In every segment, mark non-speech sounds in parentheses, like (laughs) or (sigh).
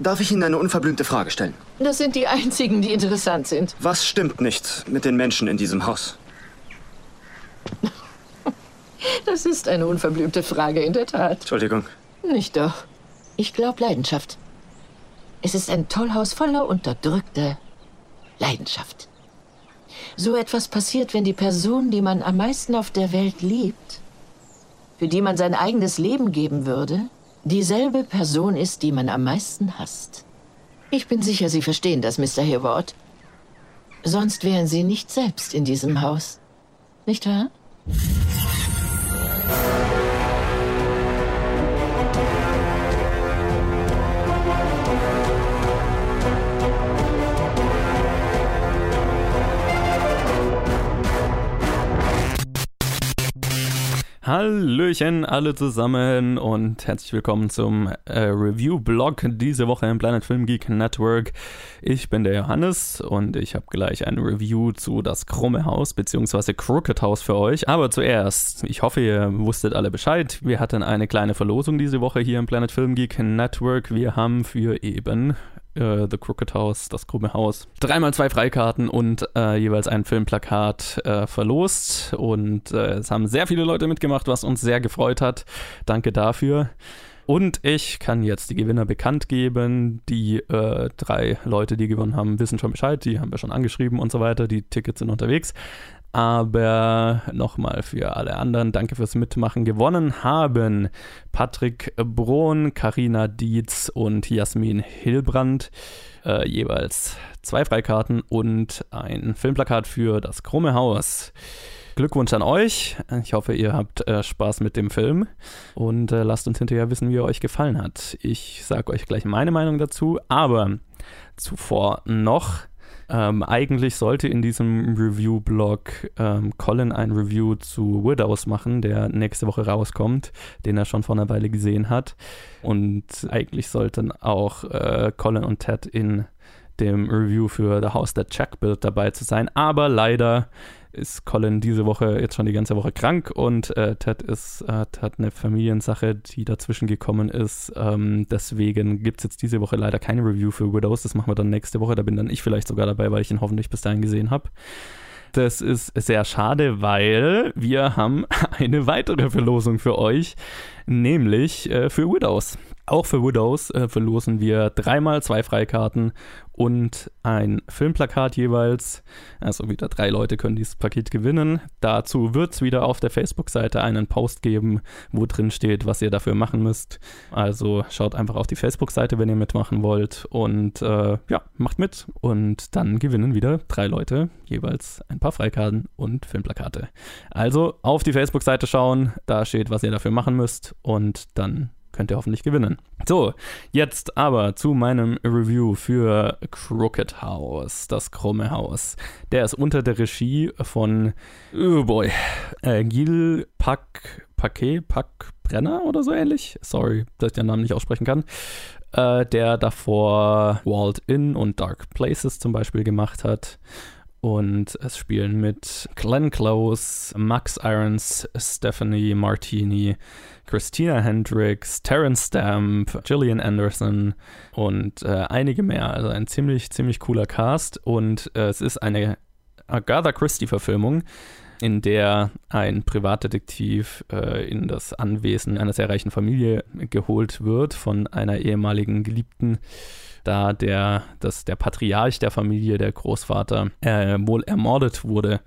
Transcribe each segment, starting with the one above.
Darf ich Ihnen eine unverblümte Frage stellen? Das sind die einzigen, die interessant sind. Was stimmt nicht mit den Menschen in diesem Haus? Das ist eine unverblümte Frage, in der Tat. Entschuldigung. Nicht doch. Ich glaube Leidenschaft. Es ist ein Tollhaus voller unterdrückter Leidenschaft. So etwas passiert, wenn die Person, die man am meisten auf der Welt liebt, für die man sein eigenes Leben geben würde, dieselbe Person ist, die man am meisten hasst. Ich bin sicher, Sie verstehen das, Mr. Hayward. Sonst wären Sie nicht selbst in diesem Haus. Nicht wahr? Hallöchen alle zusammen und herzlich willkommen zum äh, Review-Blog diese Woche im Planet Film Geek Network. Ich bin der Johannes und ich habe gleich ein Review zu Das Krumme Haus bzw. Crooked House für euch. Aber zuerst, ich hoffe, ihr wusstet alle Bescheid. Wir hatten eine kleine Verlosung diese Woche hier im Planet Film Geek Network. Wir haben für eben äh, The Crooked House, das krumme Haus. Dreimal zwei Freikarten und äh, jeweils ein Filmplakat äh, verlost. Und äh, es haben sehr viele Leute mitgemacht, was uns sehr gefreut hat. Danke dafür. Und ich kann jetzt die Gewinner bekannt geben. Die äh, drei Leute, die gewonnen haben, wissen schon Bescheid. Die haben wir schon angeschrieben und so weiter. Die Tickets sind unterwegs. Aber nochmal für alle anderen, danke fürs Mitmachen. Gewonnen haben Patrick Brohn, Karina Dietz und Jasmin Hilbrand. Äh, jeweils zwei Freikarten und ein Filmplakat für das Krumme Haus. Glückwunsch an euch. Ich hoffe, ihr habt äh, Spaß mit dem Film und äh, lasst uns hinterher wissen, wie er euch gefallen hat. Ich sage euch gleich meine Meinung dazu, aber zuvor noch ähm, eigentlich sollte in diesem Review-Blog ähm, Colin ein Review zu Widows machen, der nächste Woche rauskommt, den er schon vor einer Weile gesehen hat. Und eigentlich sollten auch äh, Colin und Ted in dem Review für The House That Jack Built dabei zu sein. Aber leider ist Colin diese Woche jetzt schon die ganze Woche krank und äh, Ted ist, äh, hat eine Familiensache, die dazwischen gekommen ist. Ähm, deswegen gibt es jetzt diese Woche leider keine Review für Widows. Das machen wir dann nächste Woche. Da bin dann ich vielleicht sogar dabei, weil ich ihn hoffentlich bis dahin gesehen habe. Das ist sehr schade, weil wir haben (laughs) eine weitere Verlosung für euch, nämlich äh, für Widows. Auch für Widows äh, verlosen wir dreimal zwei Freikarten und ein Filmplakat jeweils. Also wieder drei Leute können dieses Paket gewinnen. Dazu wird es wieder auf der Facebook-Seite einen Post geben, wo drin steht, was ihr dafür machen müsst. Also schaut einfach auf die Facebook-Seite, wenn ihr mitmachen wollt. Und äh, ja, macht mit. Und dann gewinnen wieder drei Leute jeweils ein paar Freikarten und Filmplakate. Also auf die Facebook-Seite schauen, da steht, was ihr dafür machen müsst. Und dann könnt ihr hoffentlich gewinnen. So, jetzt aber zu meinem Review für Crooked House, das krumme Haus. Der ist unter der Regie von, oh boy, äh, Gil Pak, Paquet, Pak Brenner oder so ähnlich. Sorry, dass ich den Namen nicht aussprechen kann. Äh, der davor Walled In und Dark Places zum Beispiel gemacht hat. Und es spielen mit Glenn Close, Max Irons, Stephanie Martini, Christina Hendricks, Terence Stamp, Gillian Anderson und äh, einige mehr. Also ein ziemlich, ziemlich cooler Cast. Und äh, es ist eine Agatha Christie-Verfilmung, in der ein Privatdetektiv äh, in das Anwesen einer sehr reichen Familie geholt wird von einer ehemaligen Geliebten da der, dass der Patriarch der Familie, der Großvater, äh, wohl ermordet wurde.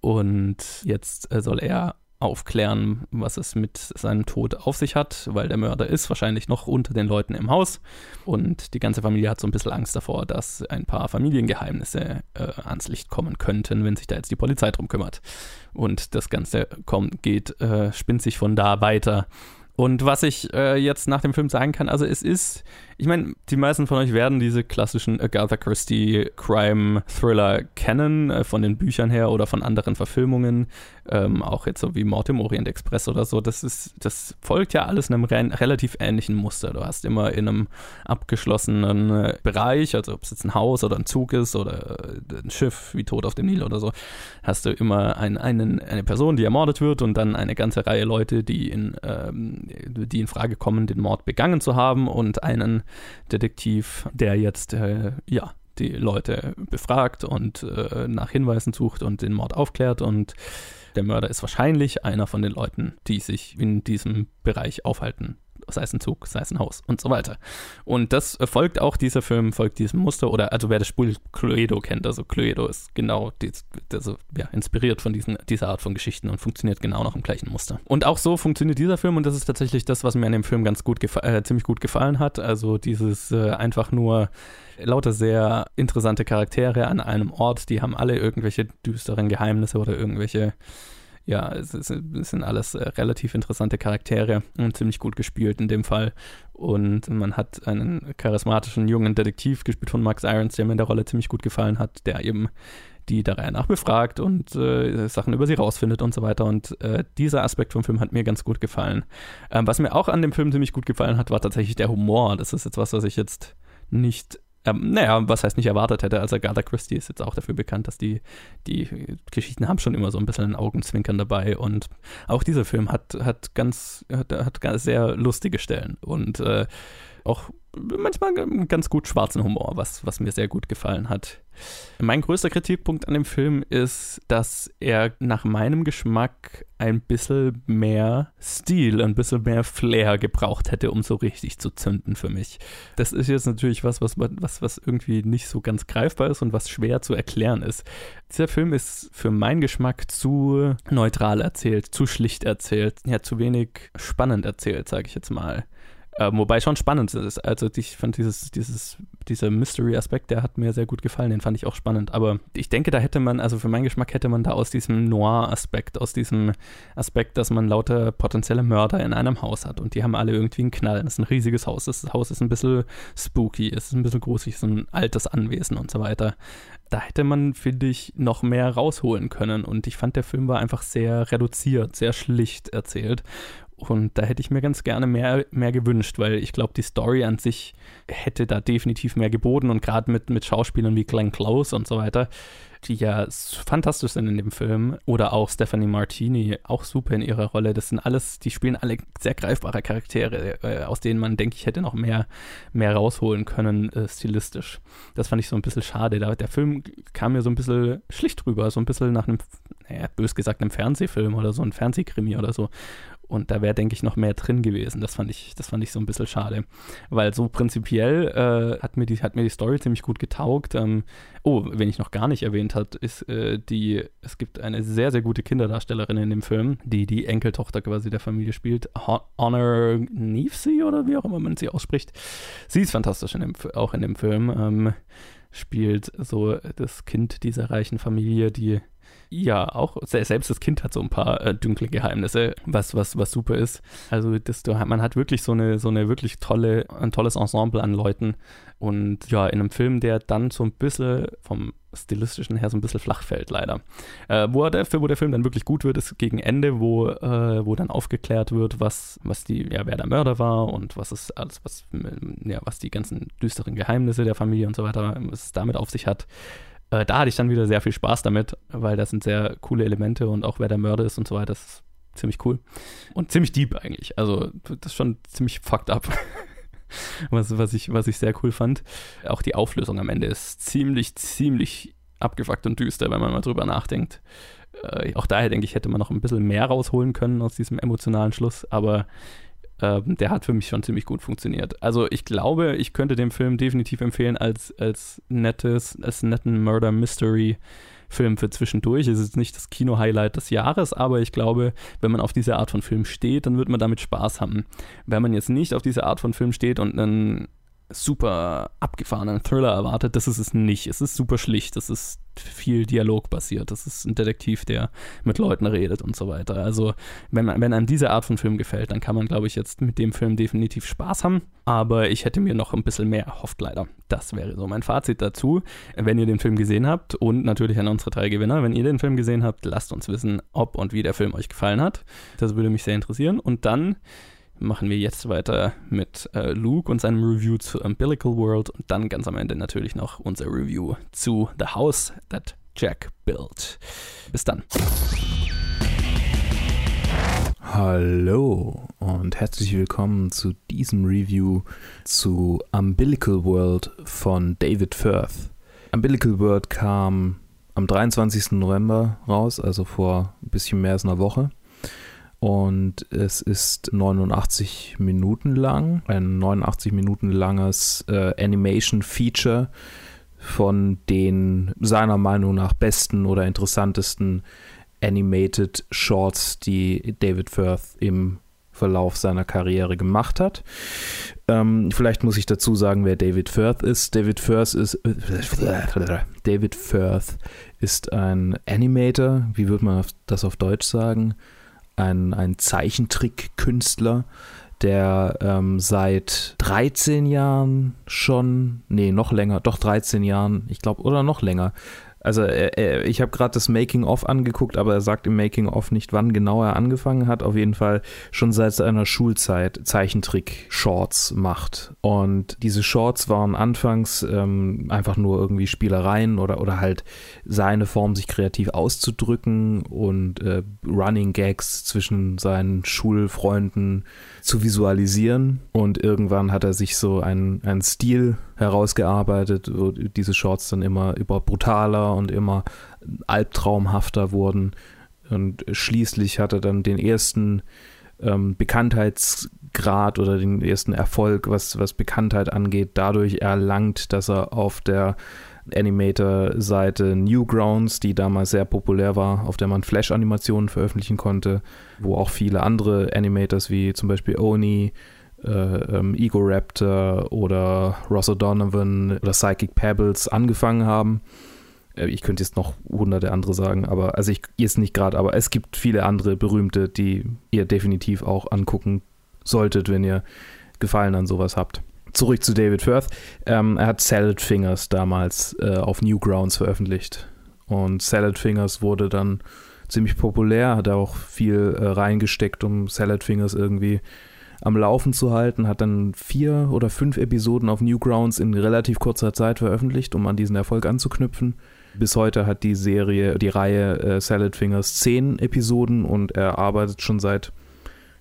Und jetzt äh, soll er aufklären, was es mit seinem Tod auf sich hat, weil der Mörder ist wahrscheinlich noch unter den Leuten im Haus und die ganze Familie hat so ein bisschen Angst davor, dass ein paar Familiengeheimnisse äh, ans Licht kommen könnten, wenn sich da jetzt die Polizei drum kümmert. Und das Ganze kommt, geht, äh, spinnt sich von da weiter. Und was ich äh, jetzt nach dem Film sagen kann, also es ist ich meine, die meisten von euch werden diese klassischen Agatha Christie Crime Thriller kennen, äh, von den Büchern her oder von anderen Verfilmungen, ähm, auch jetzt so wie Mord im Orient Express oder so. Das ist, das folgt ja alles einem re relativ ähnlichen Muster. Du hast immer in einem abgeschlossenen äh, Bereich, also ob es jetzt ein Haus oder ein Zug ist oder äh, ein Schiff wie Tod auf dem Nil oder so, hast du immer ein, einen, eine Person, die ermordet wird und dann eine ganze Reihe Leute, die in, ähm, die in Frage kommen, den Mord begangen zu haben und einen Detektiv, der jetzt, äh, ja, die Leute befragt und äh, nach Hinweisen sucht und den Mord aufklärt. Und der Mörder ist wahrscheinlich einer von den Leuten, die sich in diesem Bereich aufhalten sei es ein Zug, sei es ein Haus und so weiter. Und das folgt auch, dieser Film folgt diesem Muster, oder also wer das Spiel Cluedo kennt, also Cluedo ist genau dies, also, ja, inspiriert von diesen, dieser Art von Geschichten und funktioniert genau nach dem gleichen Muster. Und auch so funktioniert dieser Film und das ist tatsächlich das, was mir an dem Film ganz gut, äh, ziemlich gut gefallen hat. Also dieses äh, einfach nur lauter sehr interessante Charaktere an einem Ort, die haben alle irgendwelche düsteren Geheimnisse oder irgendwelche ja, es, es, es, sind alles äh, relativ interessante Charaktere und ziemlich gut gespielt in dem Fall. Und man hat einen charismatischen jungen Detektiv gespielt von Max Irons, der mir in der Rolle ziemlich gut gefallen hat, der eben die der Reihe nach befragt und äh, Sachen über sie rausfindet und so weiter. Und äh, dieser Aspekt vom Film hat mir ganz gut gefallen. Ähm, was mir auch an dem Film ziemlich gut gefallen hat, war tatsächlich der Humor. Das ist jetzt was, was ich jetzt nicht ähm, naja, was heißt nicht erwartet hätte. Also Agatha Christie ist jetzt auch dafür bekannt, dass die, die Geschichten haben schon immer so ein bisschen ein Augenzwinkern dabei und auch dieser Film hat, hat ganz, hat, hat ganz sehr lustige Stellen und äh, auch manchmal ganz gut schwarzen Humor, was, was mir sehr gut gefallen hat. Mein größter Kritikpunkt an dem Film ist, dass er nach meinem Geschmack ein bisschen mehr Stil, ein bisschen mehr Flair gebraucht hätte, um so richtig zu zünden für mich. Das ist jetzt natürlich was, was, was, was irgendwie nicht so ganz greifbar ist und was schwer zu erklären ist. Dieser Film ist für meinen Geschmack zu neutral erzählt, zu schlicht erzählt, ja, zu wenig spannend erzählt, sage ich jetzt mal. Ähm, wobei schon spannend ist. Also ich fand dieses, dieses, dieser Mystery-Aspekt, der hat mir sehr gut gefallen, den fand ich auch spannend. Aber ich denke, da hätte man, also für meinen Geschmack hätte man da aus diesem Noir-Aspekt, aus diesem Aspekt, dass man lauter potenzielle Mörder in einem Haus hat und die haben alle irgendwie einen Knall. Das ist ein riesiges Haus. Das Haus ist ein bisschen spooky, es ist ein bisschen gruselig, so ein altes Anwesen und so weiter. Da hätte man, finde ich, noch mehr rausholen können. Und ich fand, der Film war einfach sehr reduziert, sehr schlicht erzählt. Und da hätte ich mir ganz gerne mehr, mehr gewünscht, weil ich glaube, die Story an sich hätte da definitiv mehr geboten und gerade mit, mit Schauspielern wie Glenn Close und so weiter, die ja fantastisch sind in dem Film, oder auch Stephanie Martini, auch super in ihrer Rolle. Das sind alles, die spielen alle sehr greifbare Charaktere, äh, aus denen man, denke ich, hätte noch mehr, mehr rausholen können, äh, stilistisch. Das fand ich so ein bisschen schade. Da, der Film kam mir so ein bisschen schlicht rüber, so ein bisschen nach einem, naja, bös gesagt, einem Fernsehfilm oder so, ein Fernsehkrimi oder so. Und da wäre, denke ich, noch mehr drin gewesen. Das fand ich, das fand ich so ein bisschen schade. Weil so prinzipiell äh, hat, mir die, hat mir die Story ziemlich gut getaugt. Ähm, oh, wenn ich noch gar nicht erwähnt habe, ist äh, die, es gibt eine sehr, sehr gute Kinderdarstellerin in dem Film, die die Enkeltochter quasi der Familie spielt. Honor Neefsey oder wie auch immer man sie ausspricht. Sie ist fantastisch in dem, auch in dem Film. Ähm, spielt so das Kind dieser reichen Familie, die ja, auch selbst das Kind hat so ein paar äh, dunkle Geheimnisse, was, was, was super ist. Also das, man hat wirklich so eine, so eine wirklich tolle, ein tolles Ensemble an Leuten. Und ja, in einem Film, der dann so ein bisschen vom stilistischen her so ein bisschen flach fällt, leider. Äh, wo, der, wo der Film dann wirklich gut wird, ist gegen Ende, wo, äh, wo dann aufgeklärt wird, was, was die, ja, wer der Mörder war und was ist alles, was, ja, was die ganzen düsteren Geheimnisse der Familie und so weiter, was es damit auf sich hat. Äh, da hatte ich dann wieder sehr viel Spaß damit, weil das sind sehr coole Elemente und auch wer der Mörder ist und so weiter, das ist ziemlich cool. Und ziemlich deep eigentlich. Also, das ist schon ziemlich fucked up. (laughs) was, was, ich, was ich sehr cool fand. Auch die Auflösung am Ende ist ziemlich, ziemlich abgefuckt und düster, wenn man mal drüber nachdenkt. Äh, auch daher denke ich, hätte man noch ein bisschen mehr rausholen können aus diesem emotionalen Schluss, aber ähm, der hat für mich schon ziemlich gut funktioniert. Also ich glaube, ich könnte den Film definitiv empfehlen als, als nettes, als netten Murder Mystery. Film für zwischendurch. Es ist nicht das Kino-Highlight des Jahres, aber ich glaube, wenn man auf diese Art von Film steht, dann wird man damit Spaß haben. Wenn man jetzt nicht auf diese Art von Film steht und einen super abgefahrenen Thriller erwartet. Das ist es nicht. Es ist super schlicht. Es ist viel Dialog basiert. Das ist ein Detektiv, der mit Leuten redet und so weiter. Also, wenn, wenn einem diese Art von Film gefällt, dann kann man, glaube ich, jetzt mit dem Film definitiv Spaß haben. Aber ich hätte mir noch ein bisschen mehr erhofft, leider. Das wäre so mein Fazit dazu. Wenn ihr den Film gesehen habt und natürlich an unsere drei Gewinner, wenn ihr den Film gesehen habt, lasst uns wissen, ob und wie der Film euch gefallen hat. Das würde mich sehr interessieren. Und dann machen wir jetzt weiter mit äh, Luke und seinem Review zu Umbilical World und dann ganz am Ende natürlich noch unser Review zu The House That Jack Built. Bis dann. Hallo und herzlich willkommen zu diesem Review zu Umbilical World von David Firth. Umbilical World kam am 23. November raus, also vor ein bisschen mehr als einer Woche. Und es ist 89 Minuten lang, ein 89 Minuten langes äh, Animation-Feature von den seiner Meinung nach besten oder interessantesten Animated Shorts, die David Firth im Verlauf seiner Karriere gemacht hat. Ähm, vielleicht muss ich dazu sagen, wer David Firth ist. David Firth ist David Firth ist ein Animator, wie würde man das auf Deutsch sagen? Ein, ein Zeichentrick-Künstler, der ähm, seit 13 Jahren schon, nee, noch länger, doch 13 Jahren, ich glaube, oder noch länger, also er, er, ich habe gerade das Making-of angeguckt, aber er sagt im Making-of nicht, wann genau er angefangen hat. Auf jeden Fall schon seit seiner Schulzeit Zeichentrick-Shorts macht. Und diese Shorts waren anfangs ähm, einfach nur irgendwie Spielereien oder, oder halt seine Form, sich kreativ auszudrücken und äh, Running Gags zwischen seinen Schulfreunden zu visualisieren. Und irgendwann hat er sich so einen, einen Stil herausgearbeitet, wo diese Shorts dann immer über brutaler und immer albtraumhafter wurden. Und schließlich hat er dann den ersten ähm, Bekanntheitsgrad oder den ersten Erfolg, was, was Bekanntheit angeht, dadurch erlangt, dass er auf der Animator-Seite Newgrounds, die damals sehr populär war, auf der man Flash-Animationen veröffentlichen konnte, wo auch viele andere Animators wie zum Beispiel Oni, äh, ähm, Ego Raptor oder Ross O'Donovan oder Psychic Pebbles angefangen haben. Äh, ich könnte jetzt noch hunderte andere sagen, aber also ich jetzt nicht gerade, aber es gibt viele andere berühmte, die ihr definitiv auch angucken solltet, wenn ihr Gefallen an sowas habt. Zurück zu David Firth. Ähm, er hat Salad Fingers damals äh, auf Newgrounds veröffentlicht. Und Salad Fingers wurde dann ziemlich populär, hat er auch viel äh, reingesteckt, um Salad Fingers irgendwie am Laufen zu halten, hat dann vier oder fünf Episoden auf Newgrounds in relativ kurzer Zeit veröffentlicht, um an diesen Erfolg anzuknüpfen. Bis heute hat die Serie, die Reihe äh, Salad Fingers zehn Episoden und er arbeitet schon seit,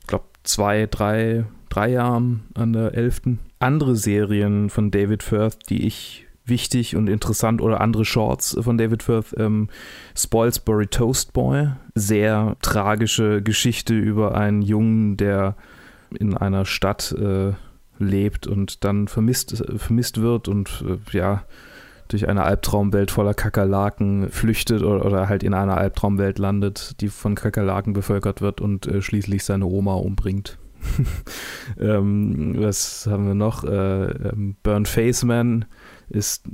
ich glaube, zwei, drei, drei Jahren an der elften. Andere Serien von David Firth, die ich wichtig und interessant oder andere Shorts von David Firth. Ähm, Spoilsbury Toast Boy, sehr tragische Geschichte über einen Jungen, der in einer Stadt äh, lebt und dann vermisst, vermisst wird und äh, ja, durch eine Albtraumwelt voller Kakerlaken flüchtet oder, oder, halt in einer Albtraumwelt landet, die von Kakerlaken bevölkert wird und äh, schließlich seine Oma umbringt. (laughs) ähm, was haben wir noch? Äh, ähm, Burn Faceman ist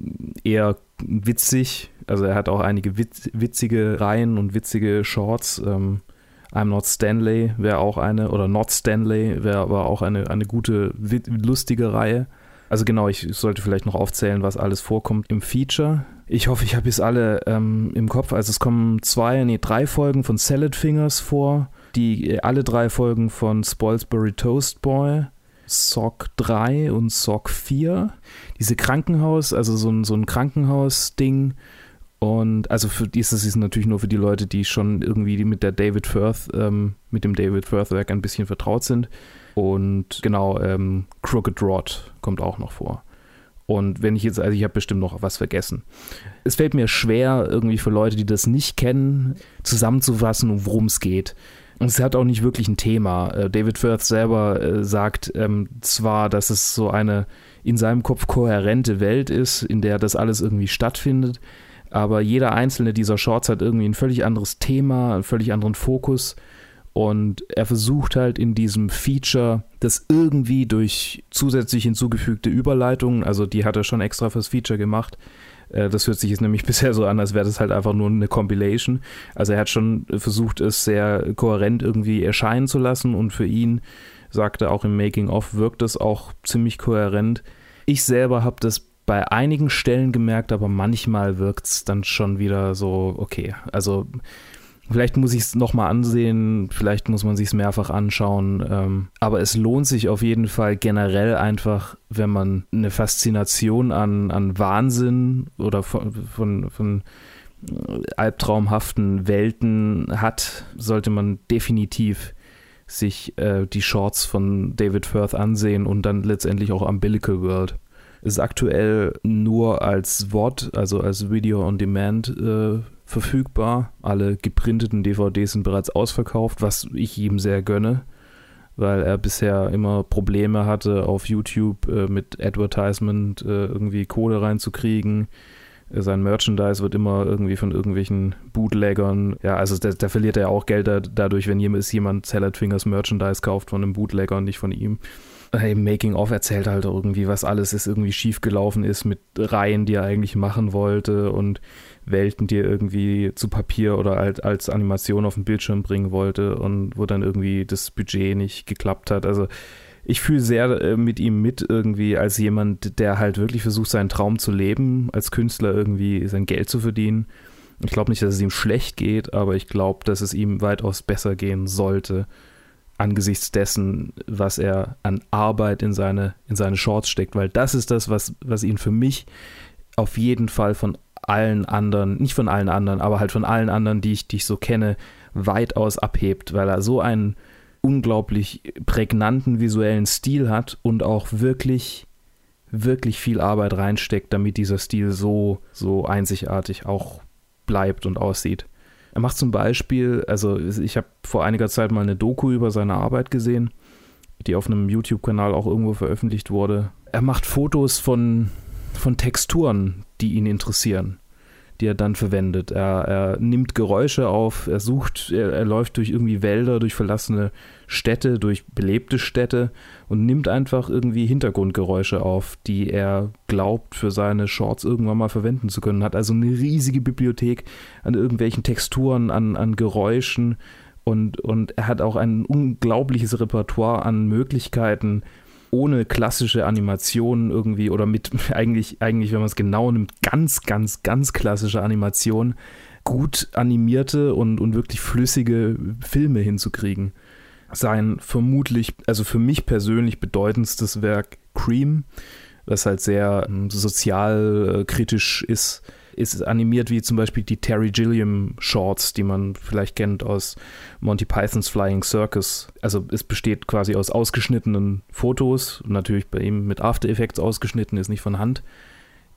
eher witzig. Also er hat auch einige witz witzige Reihen und witzige Shorts. Ähm, I'm Not Stanley wäre auch eine, oder Not Stanley wäre aber auch eine, eine gute, lustige Reihe. Also genau, ich sollte vielleicht noch aufzählen, was alles vorkommt im Feature. Ich hoffe, ich habe jetzt alle ähm, im Kopf. Also es kommen zwei, nee, drei Folgen von Salad Fingers vor, die äh, alle drei Folgen von Spoilsbury Toast Boy, Sock 3 und Sock 4. Diese Krankenhaus, also so ein, so ein Krankenhaus-Ding, und also für dieses ist natürlich nur für die Leute, die schon irgendwie mit der David Firth, ähm, mit dem David Firth-Werk ein bisschen vertraut sind. Und genau, ähm, Crooked Rod kommt auch noch vor. Und wenn ich jetzt, also ich habe bestimmt noch was vergessen. Es fällt mir schwer, irgendwie für Leute, die das nicht kennen, zusammenzufassen, worum es geht. Und es hat auch nicht wirklich ein Thema. Äh, David Firth selber äh, sagt ähm, zwar, dass es so eine in seinem Kopf kohärente Welt ist, in der das alles irgendwie stattfindet, aber jeder einzelne dieser Shorts hat irgendwie ein völlig anderes Thema, einen völlig anderen Fokus. Und er versucht halt in diesem Feature das irgendwie durch zusätzlich hinzugefügte Überleitungen, also die hat er schon extra fürs Feature gemacht. Äh, das hört sich jetzt nämlich (laughs) bisher so an, als wäre das halt einfach nur eine Compilation. Also er hat schon versucht, es sehr kohärent irgendwie erscheinen zu lassen und für ihn, sagte auch im Making-of, wirkt es auch ziemlich kohärent. Ich selber habe das bei einigen Stellen gemerkt, aber manchmal wirkt es dann schon wieder so, okay. Also vielleicht muss ich es nochmal ansehen, vielleicht muss man sich es mehrfach anschauen. Ähm, aber es lohnt sich auf jeden Fall generell einfach, wenn man eine Faszination an, an Wahnsinn oder von, von, von albtraumhaften Welten hat, sollte man definitiv sich äh, die Shorts von David Firth ansehen und dann letztendlich auch Umbilical World. Ist aktuell nur als Wort, also als Video on Demand äh, verfügbar. Alle geprinteten DVDs sind bereits ausverkauft, was ich ihm sehr gönne, weil er bisher immer Probleme hatte, auf YouTube äh, mit Advertisement äh, irgendwie Kohle reinzukriegen sein Merchandise wird immer irgendwie von irgendwelchen Bootleggern, ja, also da, da verliert er auch Geld da, dadurch, wenn jemand, jemand Salad Fingers Merchandise kauft von einem Bootlegger und nicht von ihm. Im Making-of erzählt halt irgendwie, was alles ist irgendwie schiefgelaufen ist mit Reihen, die er eigentlich machen wollte und Welten, die er irgendwie zu Papier oder halt als Animation auf den Bildschirm bringen wollte und wo dann irgendwie das Budget nicht geklappt hat. Also ich fühle sehr äh, mit ihm mit irgendwie als jemand, der halt wirklich versucht, seinen Traum zu leben, als Künstler irgendwie sein Geld zu verdienen. Ich glaube nicht, dass es ihm schlecht geht, aber ich glaube, dass es ihm weitaus besser gehen sollte, angesichts dessen, was er an Arbeit in seine, in seine Shorts steckt, weil das ist das, was, was ihn für mich auf jeden Fall von allen anderen, nicht von allen anderen, aber halt von allen anderen, die ich, die ich so kenne, weitaus abhebt, weil er so einen unglaublich prägnanten visuellen Stil hat und auch wirklich, wirklich viel Arbeit reinsteckt, damit dieser Stil so, so einzigartig auch bleibt und aussieht. Er macht zum Beispiel, also ich habe vor einiger Zeit mal eine Doku über seine Arbeit gesehen, die auf einem YouTube-Kanal auch irgendwo veröffentlicht wurde. Er macht Fotos von, von Texturen, die ihn interessieren die er dann verwendet. Er, er nimmt Geräusche auf, er sucht, er, er, läuft durch irgendwie Wälder, durch verlassene Städte, durch belebte Städte und nimmt einfach irgendwie Hintergrundgeräusche auf, die er glaubt, für seine Shorts irgendwann mal verwenden zu können. Hat also eine riesige Bibliothek an irgendwelchen Texturen, an, an Geräuschen und, und er hat auch ein unglaubliches Repertoire an Möglichkeiten, ohne klassische Animationen irgendwie oder mit (laughs) eigentlich, eigentlich, wenn man es genau nimmt, ganz, ganz, ganz klassische Animationen, gut animierte und, und wirklich flüssige Filme hinzukriegen. Sein vermutlich, also für mich persönlich bedeutendstes Werk Cream, was halt sehr ähm, sozialkritisch ist, ist animiert wie zum Beispiel die Terry Gilliam Shorts, die man vielleicht kennt aus Monty Pythons Flying Circus. Also es besteht quasi aus ausgeschnittenen Fotos, natürlich bei ihm mit After Effects ausgeschnitten, ist nicht von Hand,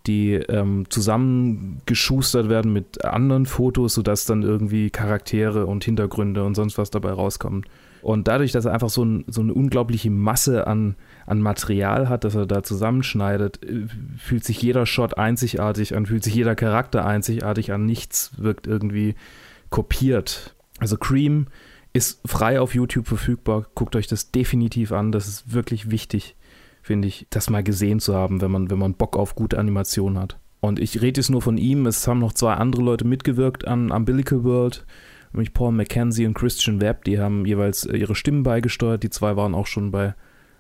die ähm, zusammengeschustert werden mit anderen Fotos, sodass dann irgendwie Charaktere und Hintergründe und sonst was dabei rauskommt. Und dadurch, dass er einfach so, ein, so eine unglaubliche Masse an, an Material hat, das er da zusammenschneidet, äh, fühlt sich jeder Shot einzigartig an, fühlt sich jeder Charakter einzigartig an, nichts wirkt irgendwie kopiert. Also Cream ist frei auf YouTube verfügbar. Guckt euch das definitiv an. Das ist wirklich wichtig, finde ich, das mal gesehen zu haben, wenn man, wenn man Bock auf gute Animation hat. Und ich rede jetzt nur von ihm. Es haben noch zwei andere Leute mitgewirkt an Umbilical World nämlich Paul McKenzie und Christian Webb, die haben jeweils äh, ihre Stimmen beigesteuert. Die zwei waren auch schon bei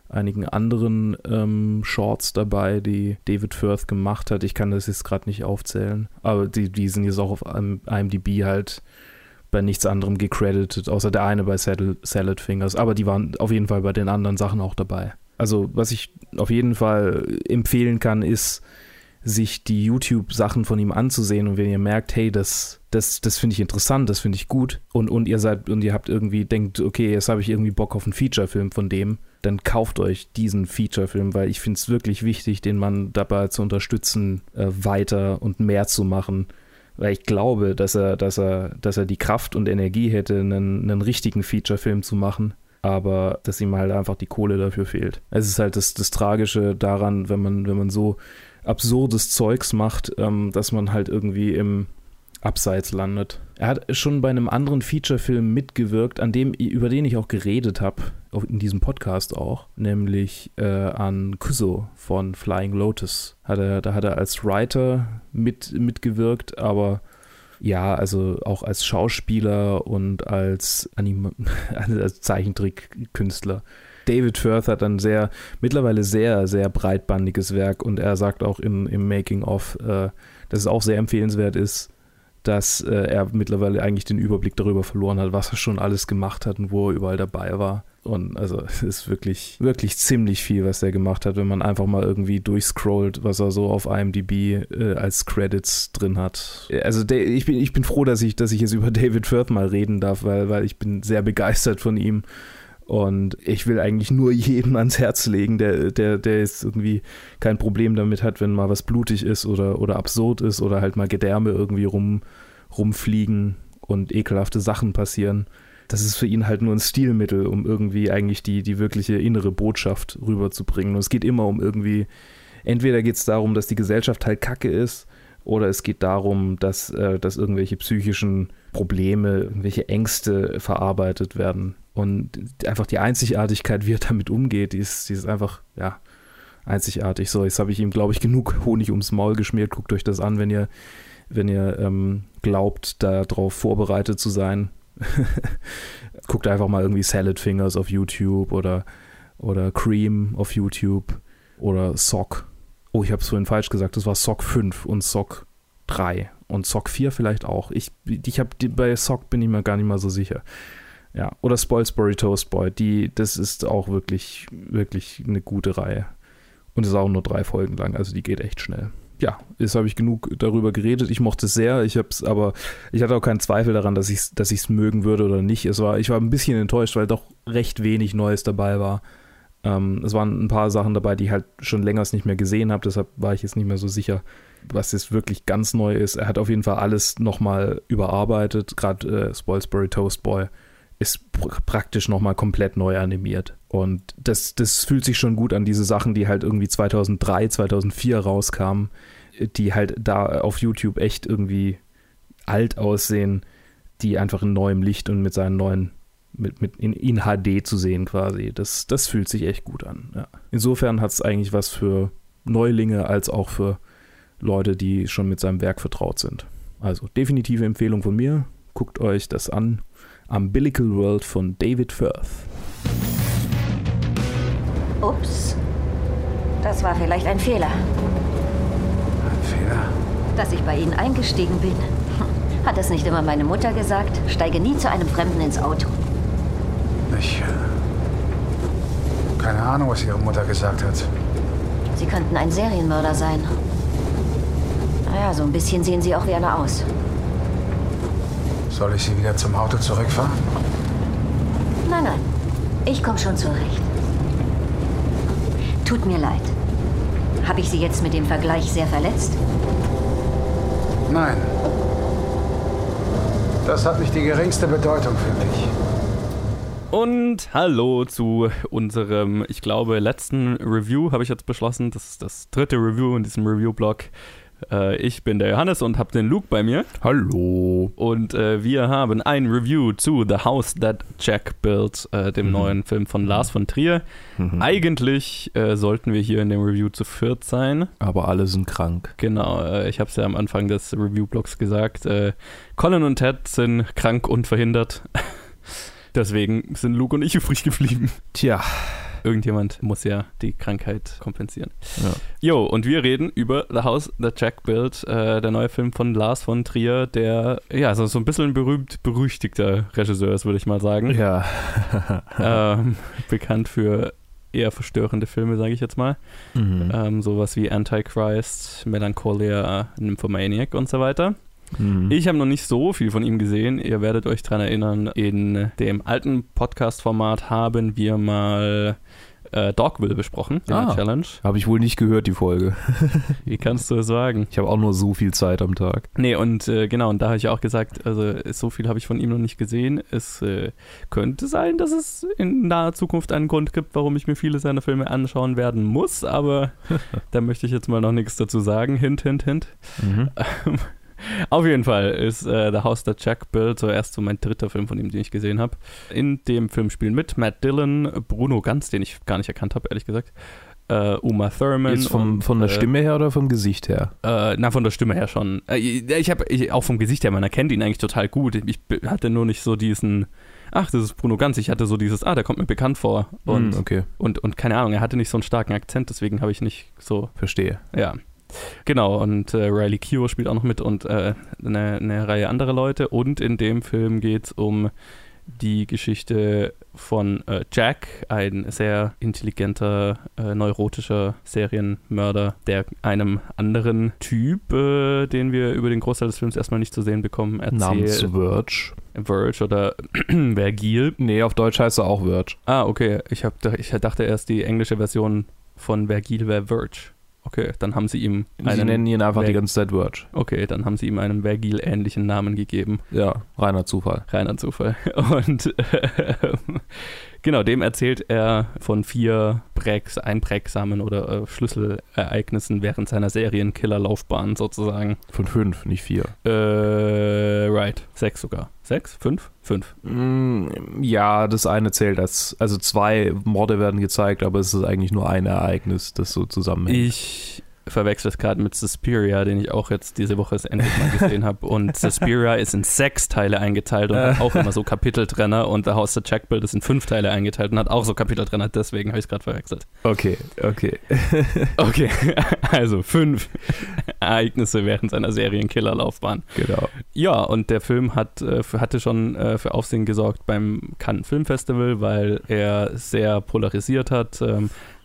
einigen anderen ähm, Shorts dabei, die David Firth gemacht hat. Ich kann das jetzt gerade nicht aufzählen, aber die, die sind jetzt auch auf IMDb halt bei nichts anderem gecredited, außer der eine bei Salad Fingers. Aber die waren auf jeden Fall bei den anderen Sachen auch dabei. Also, was ich auf jeden Fall empfehlen kann, ist, sich die YouTube-Sachen von ihm anzusehen und wenn ihr merkt, hey, das, das, das finde ich interessant, das finde ich gut und, und ihr seid und ihr habt irgendwie denkt, okay, jetzt habe ich irgendwie Bock auf einen Feature-Film von dem, dann kauft euch diesen Feature-Film, weil ich finde es wirklich wichtig, den Mann dabei zu unterstützen, äh, weiter und mehr zu machen. Weil ich glaube, dass er, dass er, dass er die Kraft und Energie hätte, einen, einen richtigen Feature-Film zu machen aber dass ihm halt einfach die Kohle dafür fehlt. Es ist halt das, das Tragische daran, wenn man, wenn man so absurdes Zeugs macht, ähm, dass man halt irgendwie im Abseits landet. Er hat schon bei einem anderen Feature-Film mitgewirkt, an dem, über den ich auch geredet habe, in diesem Podcast auch, nämlich äh, an Kuso von Flying Lotus. Hat er, da hat er als Writer mit, mitgewirkt, aber ja, also auch als Schauspieler und als, Anima (laughs) als Zeichentrickkünstler David Firth hat ein sehr, mittlerweile sehr, sehr breitbandiges Werk und er sagt auch im, im Making-of, äh, dass es auch sehr empfehlenswert ist, dass äh, er mittlerweile eigentlich den Überblick darüber verloren hat, was er schon alles gemacht hat und wo er überall dabei war. Und also es ist wirklich, wirklich ziemlich viel, was er gemacht hat, wenn man einfach mal irgendwie durchscrollt, was er so auf IMDb äh, als Credits drin hat. Also ich, bin, ich bin froh, dass ich, dass ich jetzt über David Firth mal reden darf, weil, weil ich bin sehr begeistert von ihm Und ich will eigentlich nur (laughs) jedem ans Herz legen, der, der, der jetzt irgendwie kein Problem damit hat, wenn mal was blutig ist oder, oder absurd ist oder halt mal Gedärme irgendwie rum, rumfliegen und ekelhafte Sachen passieren. Das ist für ihn halt nur ein Stilmittel, um irgendwie eigentlich die, die wirkliche innere Botschaft rüberzubringen. Und es geht immer um irgendwie, entweder geht es darum, dass die Gesellschaft halt kacke ist, oder es geht darum, dass, äh, dass irgendwelche psychischen Probleme, irgendwelche Ängste verarbeitet werden. Und einfach die Einzigartigkeit, wie er damit umgeht, die ist, die ist einfach, ja, einzigartig. So, jetzt habe ich ihm, glaube ich, genug Honig ums Maul geschmiert. Guckt euch das an, wenn ihr, wenn ihr ähm, glaubt, darauf vorbereitet zu sein. (laughs) Guckt einfach mal irgendwie Salad Fingers auf YouTube oder, oder Cream auf YouTube oder Sock. Oh, ich habe es vorhin falsch gesagt. Das war Sock 5 und Sock 3 und Sock 4 vielleicht auch. Ich, ich habe bei Sock bin ich mir gar nicht mal so sicher. Ja, oder Spoilsbury Toast Boy, die, das ist auch wirklich, wirklich eine gute Reihe. Und ist auch nur drei Folgen lang, also die geht echt schnell ja, jetzt habe ich genug darüber geredet. Ich mochte es sehr. Ich habe es aber, ich hatte auch keinen Zweifel daran, dass ich es dass ich's mögen würde oder nicht. Es war, ich war ein bisschen enttäuscht, weil doch recht wenig Neues dabei war. Ähm, es waren ein paar Sachen dabei, die ich halt schon länger nicht mehr gesehen habe. Deshalb war ich jetzt nicht mehr so sicher, was jetzt wirklich ganz neu ist. Er hat auf jeden Fall alles nochmal überarbeitet. Gerade äh, Spoilsbury Toast Boy ist pr praktisch nochmal komplett neu animiert. Und das, das fühlt sich schon gut an, diese Sachen, die halt irgendwie 2003, 2004 rauskamen, die halt da auf YouTube echt irgendwie alt aussehen, die einfach in neuem Licht und mit seinen neuen, mit, mit in, in HD zu sehen quasi. Das, das fühlt sich echt gut an. Ja. Insofern hat es eigentlich was für Neulinge als auch für Leute, die schon mit seinem Werk vertraut sind. Also definitive Empfehlung von mir. Guckt euch das an. Umbilical World von David Firth. Ups. Das war vielleicht ein Fehler. Ein Fehler? Dass ich bei Ihnen eingestiegen bin. (laughs) Hat es nicht immer meine Mutter gesagt? Steige nie zu einem Fremden ins Auto. Ich. Äh, keine Ahnung, was Ihre Mutter gesagt hat. Sie könnten ein Serienmörder sein. Naja, so ein bisschen sehen Sie auch wie einer aus. Soll ich Sie wieder zum Auto zurückfahren? Nein, nein. Ich komme schon zurecht. Tut mir leid. Habe ich Sie jetzt mit dem Vergleich sehr verletzt? Nein. Das hat nicht die geringste Bedeutung für mich. Und hallo zu unserem, ich glaube, letzten Review, habe ich jetzt beschlossen. Das ist das dritte Review in diesem Review-Blog. Äh, ich bin der Johannes und habe den Luke bei mir. Hallo. Und äh, wir haben ein Review zu The House That Jack Built, äh, dem mhm. neuen Film von Lars von Trier. Mhm. Eigentlich äh, sollten wir hier in dem Review zu viert sein. Aber alle sind krank. Genau, äh, ich habe es ja am Anfang des Review-Blogs gesagt. Äh, Colin und Ted sind krank und verhindert. (laughs) Deswegen sind Luke und ich übrig geblieben. Tja irgendjemand muss ja die Krankheit kompensieren. Ja. Jo, und wir reden über The House That Jack Built, äh, der neue Film von Lars von Trier, der ja so, so ein bisschen berühmt berüchtigter Regisseur ist, würde ich mal sagen. Ja. (laughs) ähm, bekannt für eher verstörende Filme, sage ich jetzt mal. Mhm. Ähm, sowas wie Antichrist, Melancholia, Nymphomaniac und so weiter. Mhm. Ich habe noch nicht so viel von ihm gesehen. Ihr werdet euch daran erinnern, in dem alten Podcast-Format haben wir mal äh, Dogville besprochen, in ah, der Challenge. Habe ich wohl nicht gehört, die Folge. (laughs) Wie kannst du es sagen? Ich habe auch nur so viel Zeit am Tag. Nee, und äh, genau, und da habe ich auch gesagt, also so viel habe ich von ihm noch nicht gesehen. Es äh, könnte sein, dass es in naher Zukunft einen Grund gibt, warum ich mir viele seiner Filme anschauen werden muss, aber (laughs) da möchte ich jetzt mal noch nichts dazu sagen. Hint, hint, hint. Mhm. Auf jeden Fall ist äh, The House That Jack Built so erst so mein dritter Film von ihm, den ich gesehen habe. In dem Film spielen mit Matt Dillon, Bruno Ganz, den ich gar nicht erkannt habe, ehrlich gesagt. Uh, Uma Thurman. Jetzt vom, und, von der äh, Stimme her oder vom Gesicht her? Uh, na, von der Stimme her schon. Uh, ich habe auch vom Gesicht her, man erkennt ihn eigentlich total gut. Ich hatte nur nicht so diesen, ach, das ist Bruno Ganz. Ich hatte so dieses, ah, der kommt mir bekannt vor. Und, mm, okay. und, und keine Ahnung, er hatte nicht so einen starken Akzent, deswegen habe ich nicht so. Verstehe. Ja. Genau, und äh, Riley Keough spielt auch noch mit und äh, eine, eine Reihe anderer Leute. Und in dem Film geht es um die Geschichte von äh, Jack, ein sehr intelligenter, äh, neurotischer Serienmörder, der einem anderen Typ, äh, den wir über den Großteil des Films erstmal nicht zu sehen bekommen, Namens erzählt. Verge. Verge oder (clears throat) Vergil. Nee, auf Deutsch heißt er auch Verge. Ah, okay. Ich, hab, ich dachte erst, die englische Version von Vergil wäre Verge. Okay, dann haben sie ihm Sie einen. nennen ihn einfach Ver- die ganze Zeit Verge. Okay, dann haben sie ihm einen Vergil-ähnlichen Namen gegeben. Ja, reiner Zufall. Reiner Zufall. (laughs) Und ähm, genau, dem erzählt er von vier prägs einprägsamen oder äh, Schlüsselereignissen während seiner Serienkiller-Laufbahn sozusagen. Von fünf, nicht vier. Äh, right. Sechs sogar. Sechs? Fünf? Fünf. Mm, Ja, das eine zählt als, also zwei Morde werden gezeigt, aber es ist eigentlich nur ein Ereignis, das so zusammenhängt. Ich verwechsel es gerade mit Suspiria, den ich auch jetzt diese Woche endlich mal gesehen habe. Und Suspiria ist in sechs Teile eingeteilt und hat auch immer so Kapiteltrenner. Und The House of Jackbill ist in fünf Teile eingeteilt und hat auch so Kapiteltrenner. Deswegen habe ich es gerade verwechselt. Okay, okay. (laughs) Okay, also fünf Ereignisse während seiner Serienkillerlaufbahn. genau. Ja, und der Film hat, äh, hatte schon äh, für Aufsehen gesorgt beim Cannes Film Festival, weil er sehr polarisiert hat.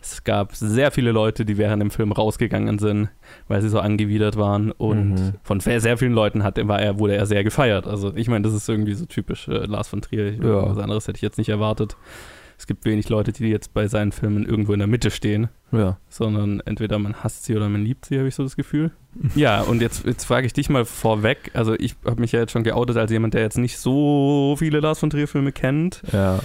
Es gab sehr viele Leute, die während dem Film rausgegangen sind, weil sie so angewidert waren. Und Mhm. von sehr, sehr vielen Leuten hat, war er, wurde er sehr gefeiert. Also ich meine, das ist irgendwie so typisch äh, Lars von Trier. Ja. Was anderes hätte ich jetzt nicht erwartet. Es gibt wenig Leute, die jetzt bei seinen Filmen irgendwo in der Mitte stehen Ja. sondern entweder man hasst sie oder man liebt sie, habe ich so das Gefühl. Ja, und jetzt, jetzt frage ich dich mal vorweg. Also, ich habe mich ja jetzt schon geoutet als jemand, der jetzt nicht so viele Lars von Trier-Filme kennt, Ja.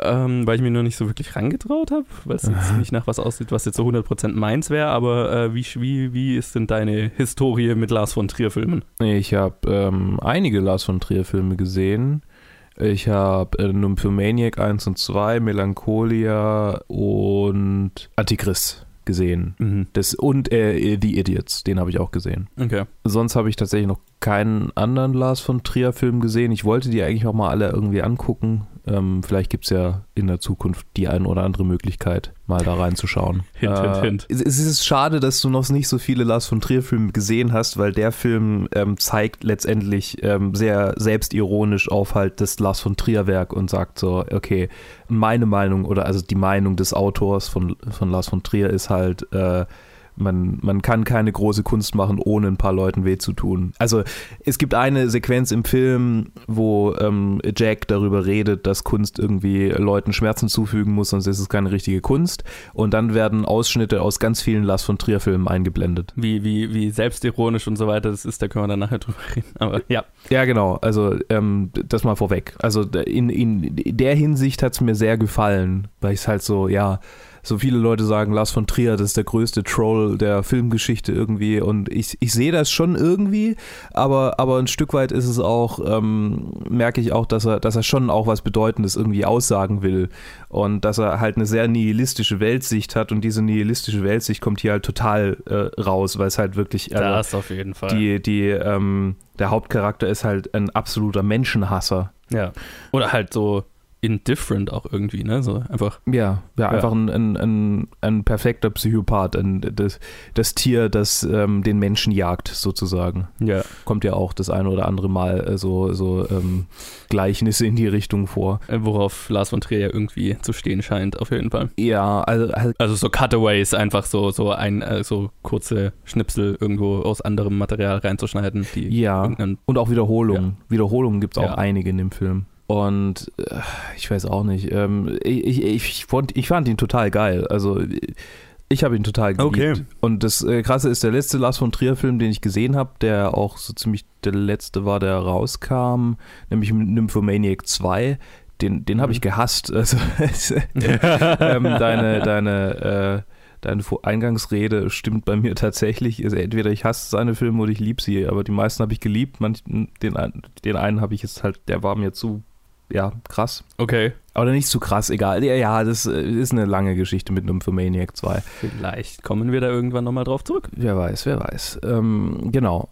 Ähm, weil ich mir nur nicht so wirklich rangetraut habe, weil es jetzt nicht nach was aussieht, was jetzt so 100% meins wäre. Aber äh, wie, wie, wie ist denn deine Historie mit Lars von Trier-Filmen? Ich habe ähm, einige Lars von Trier Filme gesehen. Ich habe äh, Nymphomaniac 1 und 2, Melancholia und Antichrist gesehen. Mhm. Das, und äh, The Idiots, den habe ich auch gesehen. Okay. Sonst habe ich tatsächlich noch keinen anderen Lars von Trier Film gesehen. Ich wollte die eigentlich auch mal alle irgendwie angucken. Ähm, vielleicht gibt es ja in der Zukunft die ein oder andere Möglichkeit, mal da reinzuschauen. (laughs) Hint, hint, hint. Es ist schade, dass du noch nicht so viele Lars von Trier Filme gesehen hast, weil der Film ähm, zeigt letztendlich ähm, sehr selbstironisch auf halt das Lars von Trier Werk und sagt so, okay, meine Meinung oder also die Meinung des Autors von, von Lars von Trier ist halt, äh, man, man kann keine große Kunst machen, ohne ein paar Leuten weh zu tun. Also es gibt eine Sequenz im Film, wo ähm, Jack darüber redet, dass Kunst irgendwie Leuten Schmerzen zufügen muss, sonst ist es keine richtige Kunst. Und dann werden Ausschnitte aus ganz vielen Lars von Trier Filmen eingeblendet. Wie, wie, wie selbstironisch und so weiter das ist, da können wir dann nachher drüber reden. (laughs) Aber ja. Ja, genau. Also ähm, das mal vorweg. Also in, in der Hinsicht hat es mir sehr gefallen, weil ich es halt so, ja, so viele Leute sagen, Lars von Trier, das ist der größte Troll der Filmgeschichte irgendwie. Und ich, ich sehe das schon irgendwie, aber, aber ein Stück weit ist es auch, ähm, merke ich auch, dass er, dass er schon auch was Bedeutendes irgendwie aussagen will. Und dass er halt eine sehr nihilistische Weltsicht hat und diese nihilistische Weltsicht kommt hier halt total äh, raus, weil es halt wirklich. also, Das auf jeden Fall. die, die, ähm, der Hauptcharakter ist halt ein absoluter Menschenhasser. ja. Oder halt so indifferent auch irgendwie, ne? So einfach. Ja, ja, einfach ein, ein, ein, ein perfekter Psychopath, ein, das, das Tier, das ähm, den Menschen jagt, sozusagen. Ja. Kommt ja auch das eine oder andere Mal äh, so, so ähm, Gleichnisse in die Richtung vor. Äh, Worauf Lars von Trier ja irgendwie zu stehen scheint, auf jeden Fall. Ja, also halt, Also so Cutaways, einfach so, so ein, äh, so kurze Schnipsel irgendwo aus anderem Material reinzuschneiden, die ja. Und auch Wiederholungen. Wiederholungen gibt es auch Ja. einige in dem Film. Und äh, ich weiß auch nicht. Ähm, ich, ich, ich, fand, ich fand ihn total geil. Also ich habe ihn total geliebt. Okay. Und das äh, Krasse ist, der letzte Lars von Trier-Film, den ich gesehen habe, der auch so ziemlich der letzte war, der rauskam, nämlich Nymphomaniac 2. Den, den habe ich gehasst. (laughs) Also, (laughs) ähm, deine, deine, äh, deine Eingangsrede stimmt bei mir tatsächlich. Also entweder ich hasse seine Filme oder ich liebe sie, aber die meisten habe ich geliebt. Manch, den, den einen habe ich jetzt halt, der war mir zu, ja, krass. Okay. Oder nicht zu krass, egal. Ja, ja, das äh, ist eine lange Geschichte mit Nymphomaniac 2. Vielleicht kommen wir da irgendwann nochmal drauf zurück. Wer weiß, wer weiß. Ähm, genau.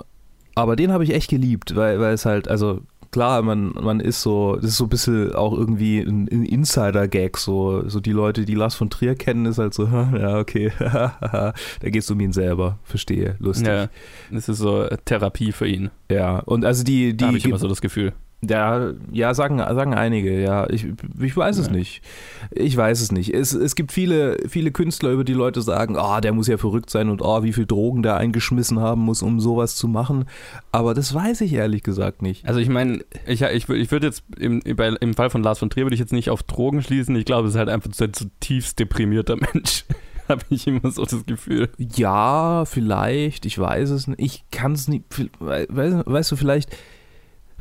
Aber den habe ich echt geliebt, weil, weil es halt, also klar, man, man ist so, das ist so ein bisschen auch irgendwie ein, ein Insider-Gag, so, so die Leute, die Lars von Trier kennen, ist halt so, (laughs) ja, okay, (laughs) da geht es um ihn selber, verstehe, lustig. Ja. Das ist so Therapie für ihn. Ja, und also die, Da habe die, ich immer so das Gefühl. Ja, ja, sagen, sagen einige, ja. Ich, ich weiß es nicht. Ich weiß es nicht. Es, es gibt viele, viele Künstler, über die Leute sagen, ah, der muss ja verrückt sein und ah, wie viel Drogen der eingeschmissen haben muss, um sowas zu machen. Aber das weiß ich ehrlich gesagt nicht. Also ich meine, ich, ich, ich würde jetzt im, im Fall von Lars von Trier würde ich jetzt nicht auf Drogen schließen. Ich glaube, es ist halt einfach ein zutiefst deprimierter (laughs) Mensch. habe ich immer so das Gefühl. Ja, vielleicht, ich weiß es nicht. Ich kann es nicht, weißt, weißt du, vielleicht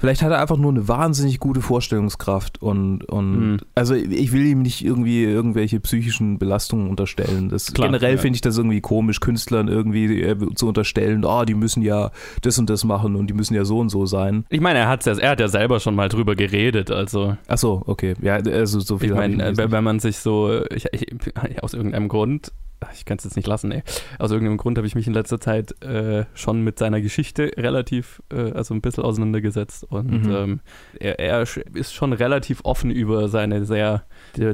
Vielleicht hat er einfach nur eine wahnsinnig gute Vorstellungskraft und, und mhm. also ich will ihm nicht irgendwie irgendwelche psychischen Belastungen unterstellen. Das, Klar, generell ja. finde ich das irgendwie komisch, Künstlern irgendwie äh, zu unterstellen, oh, die müssen ja das und das machen und die müssen ja so und so sein. Ich meine, er, hat's ja, er hat ja selber schon mal drüber geredet, also. Ach so, okay. Ja, also so viel. Ich meine, wenn man sich so, ich, ich, aus irgendeinem Grund ich kann es jetzt nicht lassen, ey. Aus irgendeinem Grund habe ich mich in letzter Zeit äh, schon mit seiner Geschichte relativ, äh, also ein bisschen auseinandergesetzt. Und mhm. ähm, er, er, ist schon relativ offen über seine sehr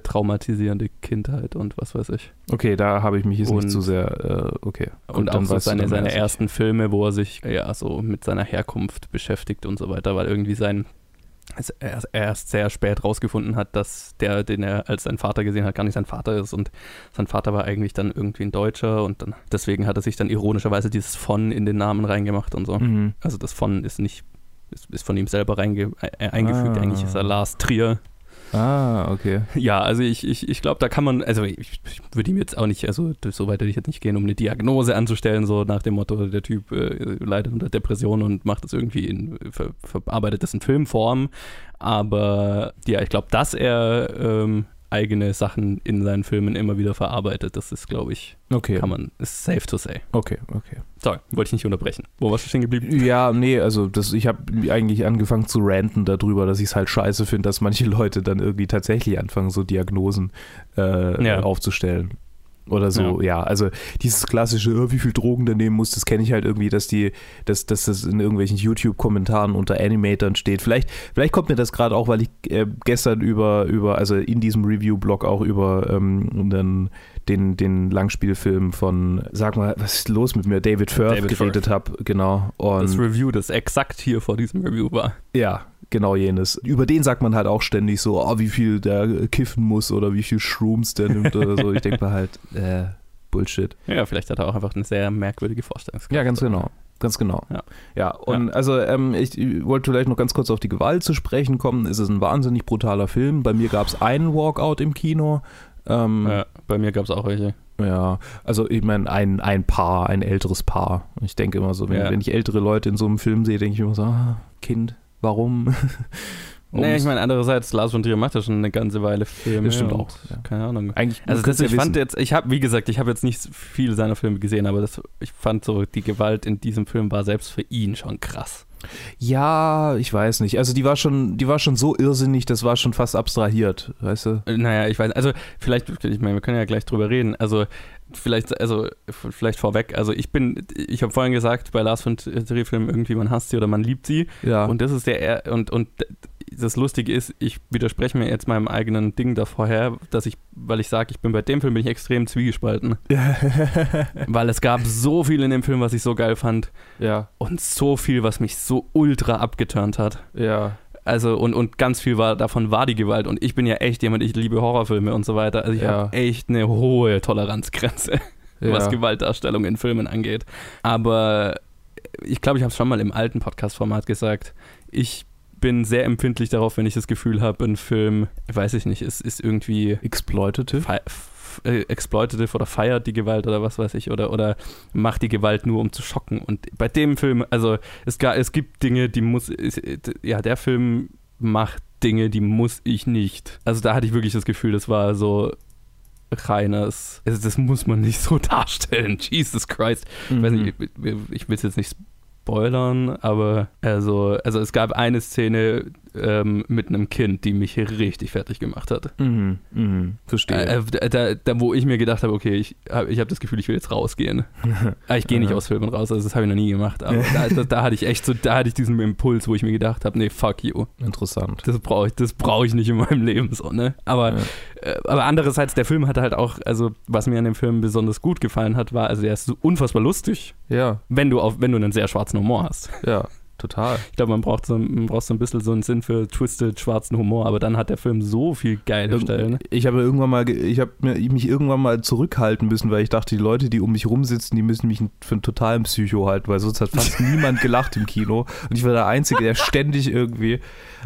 traumatisierende Kindheit und was weiß ich. Okay, da habe ich mich jetzt und, nicht zu sehr, äh, okay. Gut, und auch so seine, seine ersten Filme, wo er sich ja so mit seiner Herkunft beschäftigt und so weiter, weil irgendwie sein er erst sehr spät rausgefunden hat, dass der, den er als sein Vater gesehen hat, gar nicht sein Vater ist und sein Vater war eigentlich dann irgendwie ein Deutscher und dann deswegen hat er sich dann ironischerweise dieses von in den Namen reingemacht und so. Mhm. Also das von ist nicht ist, ist von ihm selber reinge, äh, eingefügt. Ah. Eigentlich ist er Lars Trier Ah, okay. (laughs) Ja, also ich, ich, ich glaube, da kann man, also ich, ich würde ihm jetzt auch nicht, also so weit würde ich jetzt nicht gehen, um eine Diagnose anzustellen, so nach dem Motto, der Typ äh, leidet unter Depression und macht das irgendwie in, ver, verarbeitet das in Filmform. Aber ja, ich glaube, dass er ähm, eigene Sachen in seinen Filmen immer wieder verarbeitet. Das ist, glaube ich, okay. kann man, ist safe to say. Okay, okay. Sorry, wollte ich nicht unterbrechen. Wo warst du stehen geblieben? Ja, nee, also das, ich habe eigentlich angefangen zu ranten darüber, dass ich es halt scheiße finde, dass manche Leute dann irgendwie tatsächlich anfangen, so Diagnosen äh, ja. aufzustellen. Oder so, ja. ja. Also dieses klassische, oh, wie viel Drogen der nehmen muss, das kenne ich halt irgendwie, dass die, dass, dass das in irgendwelchen YouTube-Kommentaren unter Animatoren steht. Vielleicht, vielleicht kommt mir das gerade auch, weil ich äh, gestern über, über, also in diesem Review-Blog auch über ähm, den, den, den Langspielfilm von, sag mal, was ist los mit mir, David Firth David geredet habe, genau. Und das Review, das exakt hier vor diesem Review war. Ja, genau jenes. Über den sagt man halt auch ständig so, oh, wie viel der kiffen muss oder wie viel Shrooms der nimmt oder so. Ich denke mir halt, äh, Bullshit. Ja, vielleicht hat er auch einfach eine sehr merkwürdige Vorstellungskraft. Ja, ganz genau. Ganz genau. Ja, ja und ja. also ähm, ich, ich wollte vielleicht noch ganz kurz auf die Gewalt zu sprechen kommen. Es ist ein wahnsinnig brutaler Film. Bei mir gab es einen Walkout im Kino. Ähm, ja, bei mir gab es auch welche. Ja, also ich meine, ein, ein Paar, ein älteres Paar. Ich denke immer so, wenn, ja. wenn ich ältere Leute in so einem Film sehe, denke ich immer so, ah, Kind, warum? (laughs) nee, ich meine, andererseits, Lars von Trier macht ja schon eine ganze Weile Filme. Das stimmt auch. Ja. Keine Ahnung. Eigentlich, also das, ich fand jetzt, ich habe, wie gesagt, ich habe jetzt nicht viele seiner Filme gesehen, aber das, ich fand so, die Gewalt in diesem Film war selbst für ihn schon krass. Ja, ich weiß nicht. Also die war schon, die war schon so irrsinnig, das war schon fast abstrahiert, weißt du? Äh, naja, ich weiß, also vielleicht, ich meine, wir können ja gleich drüber reden. Also vielleicht, also vielleicht vorweg, also ich bin, ich habe vorhin gesagt, bei Lars von Trier-Filmen irgendwie man hasst sie oder man liebt sie. Ja. Und das ist der, und, und das Lustige ist, ich widerspreche mir jetzt meinem eigenen Ding da vorher, dass ich, weil ich sage, ich bin bei dem Film bin ich extrem zwiegespalten. (laughs) weil es gab so viel in dem Film, was ich so geil fand. Ja. Und so viel, was mich so ultra abgeturnt hat. Ja. Also, und, und ganz viel war, davon war die Gewalt. Und ich bin ja echt jemand, ich liebe Horrorfilme und so weiter. Also ich ja. habe echt eine hohe Toleranzgrenze, (laughs) ja. was Gewaltdarstellung in Filmen angeht. Aber ich glaube, ich habe es schon mal im alten Podcast-Format gesagt. Ich bin sehr empfindlich darauf, wenn ich das Gefühl habe, ein Film, weiß ich nicht, ist, ist irgendwie exploitative. Äh, exploitative oder feiert die Gewalt oder was weiß ich oder, oder macht die Gewalt nur um zu schocken. Und bei dem Film, also es, es gibt Dinge, die muss, ja, der Film macht Dinge, die muss ich nicht. Also da hatte ich wirklich das Gefühl, das war so reines, also das muss man nicht so (laughs) darstellen. Jesus Christ. Mhm. Ich weiß nicht, ich, ich will es jetzt nicht spoilern, aber also, also es gab eine Szene, ähm, mit einem Kind, die mich richtig fertig gemacht hat. Mhm, mhm, verstehe. Äh, da, da, wo ich mir gedacht habe, okay, ich habe ich hab das Gefühl, ich will jetzt rausgehen. (laughs) Ich gehe nicht aus Filmen raus, also das habe ich noch nie gemacht. Aber (laughs) da, da, da, hatte ich echt so, da hatte ich diesen Impuls, wo ich mir gedacht habe, nee, fuck you. Interessant. Das brauche ich, das ich nicht in meinem Leben so, ne? Aber, ja. äh, aber andererseits, der Film hatte halt auch, also was mir an dem Film besonders gut gefallen hat, war, also er ist so unfassbar lustig. Ja. Wenn du auf, wenn du einen sehr schwarzen Humor hast. Ja. Total. Ich glaube, man braucht so, man braucht so ein bisschen so einen Sinn für twisted schwarzen Humor, aber dann hat der Film so viel geile Stellen. Ich habe irgendwann mal, ich habe mich irgendwann mal zurückhalten müssen, weil ich dachte, die Leute, die um mich rumsitzen, die müssen mich für einen totalen Psycho halten, weil sonst hat fast (laughs) niemand gelacht im Kino und ich war der Einzige, der ständig irgendwie,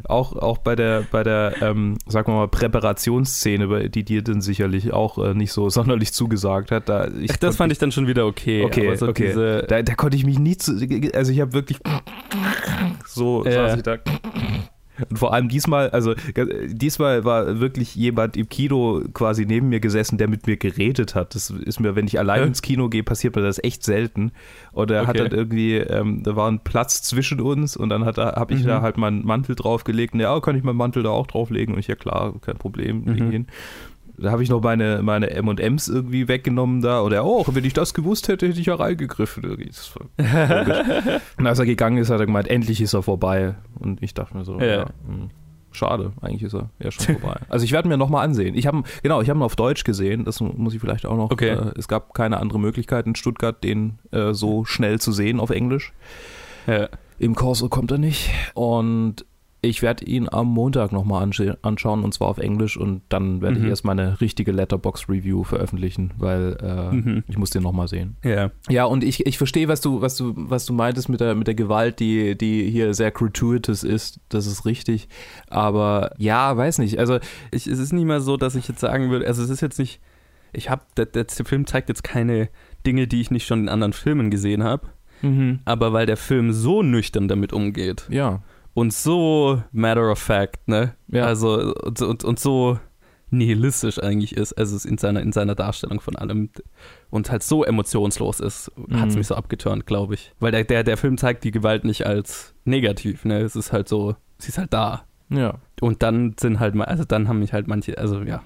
auch, auch bei der, bei der, ähm, sagen wir mal, Präparationsszene, die dir dann sicherlich auch äh, nicht so (laughs) sonderlich zugesagt hat. Da, ich Ach, das fand ich dann schon wieder okay. Okay, so okay. Diese, Da, da konnte ich mich nie zu, also ich habe wirklich so Ja. saß ich da. Und vor allem diesmal, also äh, diesmal war wirklich jemand im Kino quasi neben mir gesessen, der mit mir geredet hat. Das ist mir, wenn ich allein Ja. ins Kino gehe, passiert mir das echt selten. Und er hat Okay. dann irgendwie, ähm, da war ein Platz zwischen uns und dann hat habe ich Mhm. da halt meinen Mantel draufgelegt. Und ja, kann ich meinen Mantel da auch drauflegen? Und ich, ja klar, kein Problem. Mhm. ihn. Da habe ich noch meine, meine M&M's irgendwie weggenommen da. Oder, oh, wenn ich das gewusst hätte, hätte ich ja reingegriffen. (laughs) Und als er gegangen ist, hat er gemeint, endlich ist er vorbei. Und ich dachte mir so, Ja. ja, hm, schade, eigentlich ist er ja schon vorbei. Also ich werde mir nochmal ansehen. Ich habe, genau, ich habe ihn auf Deutsch gesehen. Das muss ich vielleicht auch noch. Okay. Äh, es gab keine andere Möglichkeit in Stuttgart, den äh, so schnell zu sehen auf Englisch. ja. Im Corso kommt er nicht. Und ich werde ihn am Montag nochmal anscha anschauen und zwar auf Englisch und dann werde Mhm. ich erst meine richtige Letterbox-Review veröffentlichen, weil äh, Mhm. ich muss den nochmal sehen. ja. Ja, und ich, ich verstehe, was du, was du, was du meintest mit der, mit der Gewalt, die, die hier sehr gratuitous ist. Das ist richtig. Aber ja, weiß nicht. Also, Ich, es ist nicht mal so, dass ich jetzt sagen würde, also es ist jetzt nicht, ich habe, der, der, der Film zeigt jetzt keine Dinge, die ich nicht schon in anderen Filmen gesehen habe, aber weil der Film so nüchtern damit umgeht ja. Und so matter of fact, ne? Ja. Also und, und, und so nihilistisch eigentlich ist, also es in seiner, in seiner Darstellung von allem und halt so emotionslos ist, hat es Mhm. mich so abgeturnt, glaube ich. Weil der, der, der Film zeigt die Gewalt nicht als negativ, ne? Es ist halt so, sie ist halt da. Ja. Und dann sind halt mal, also dann haben mich halt manche, also ja,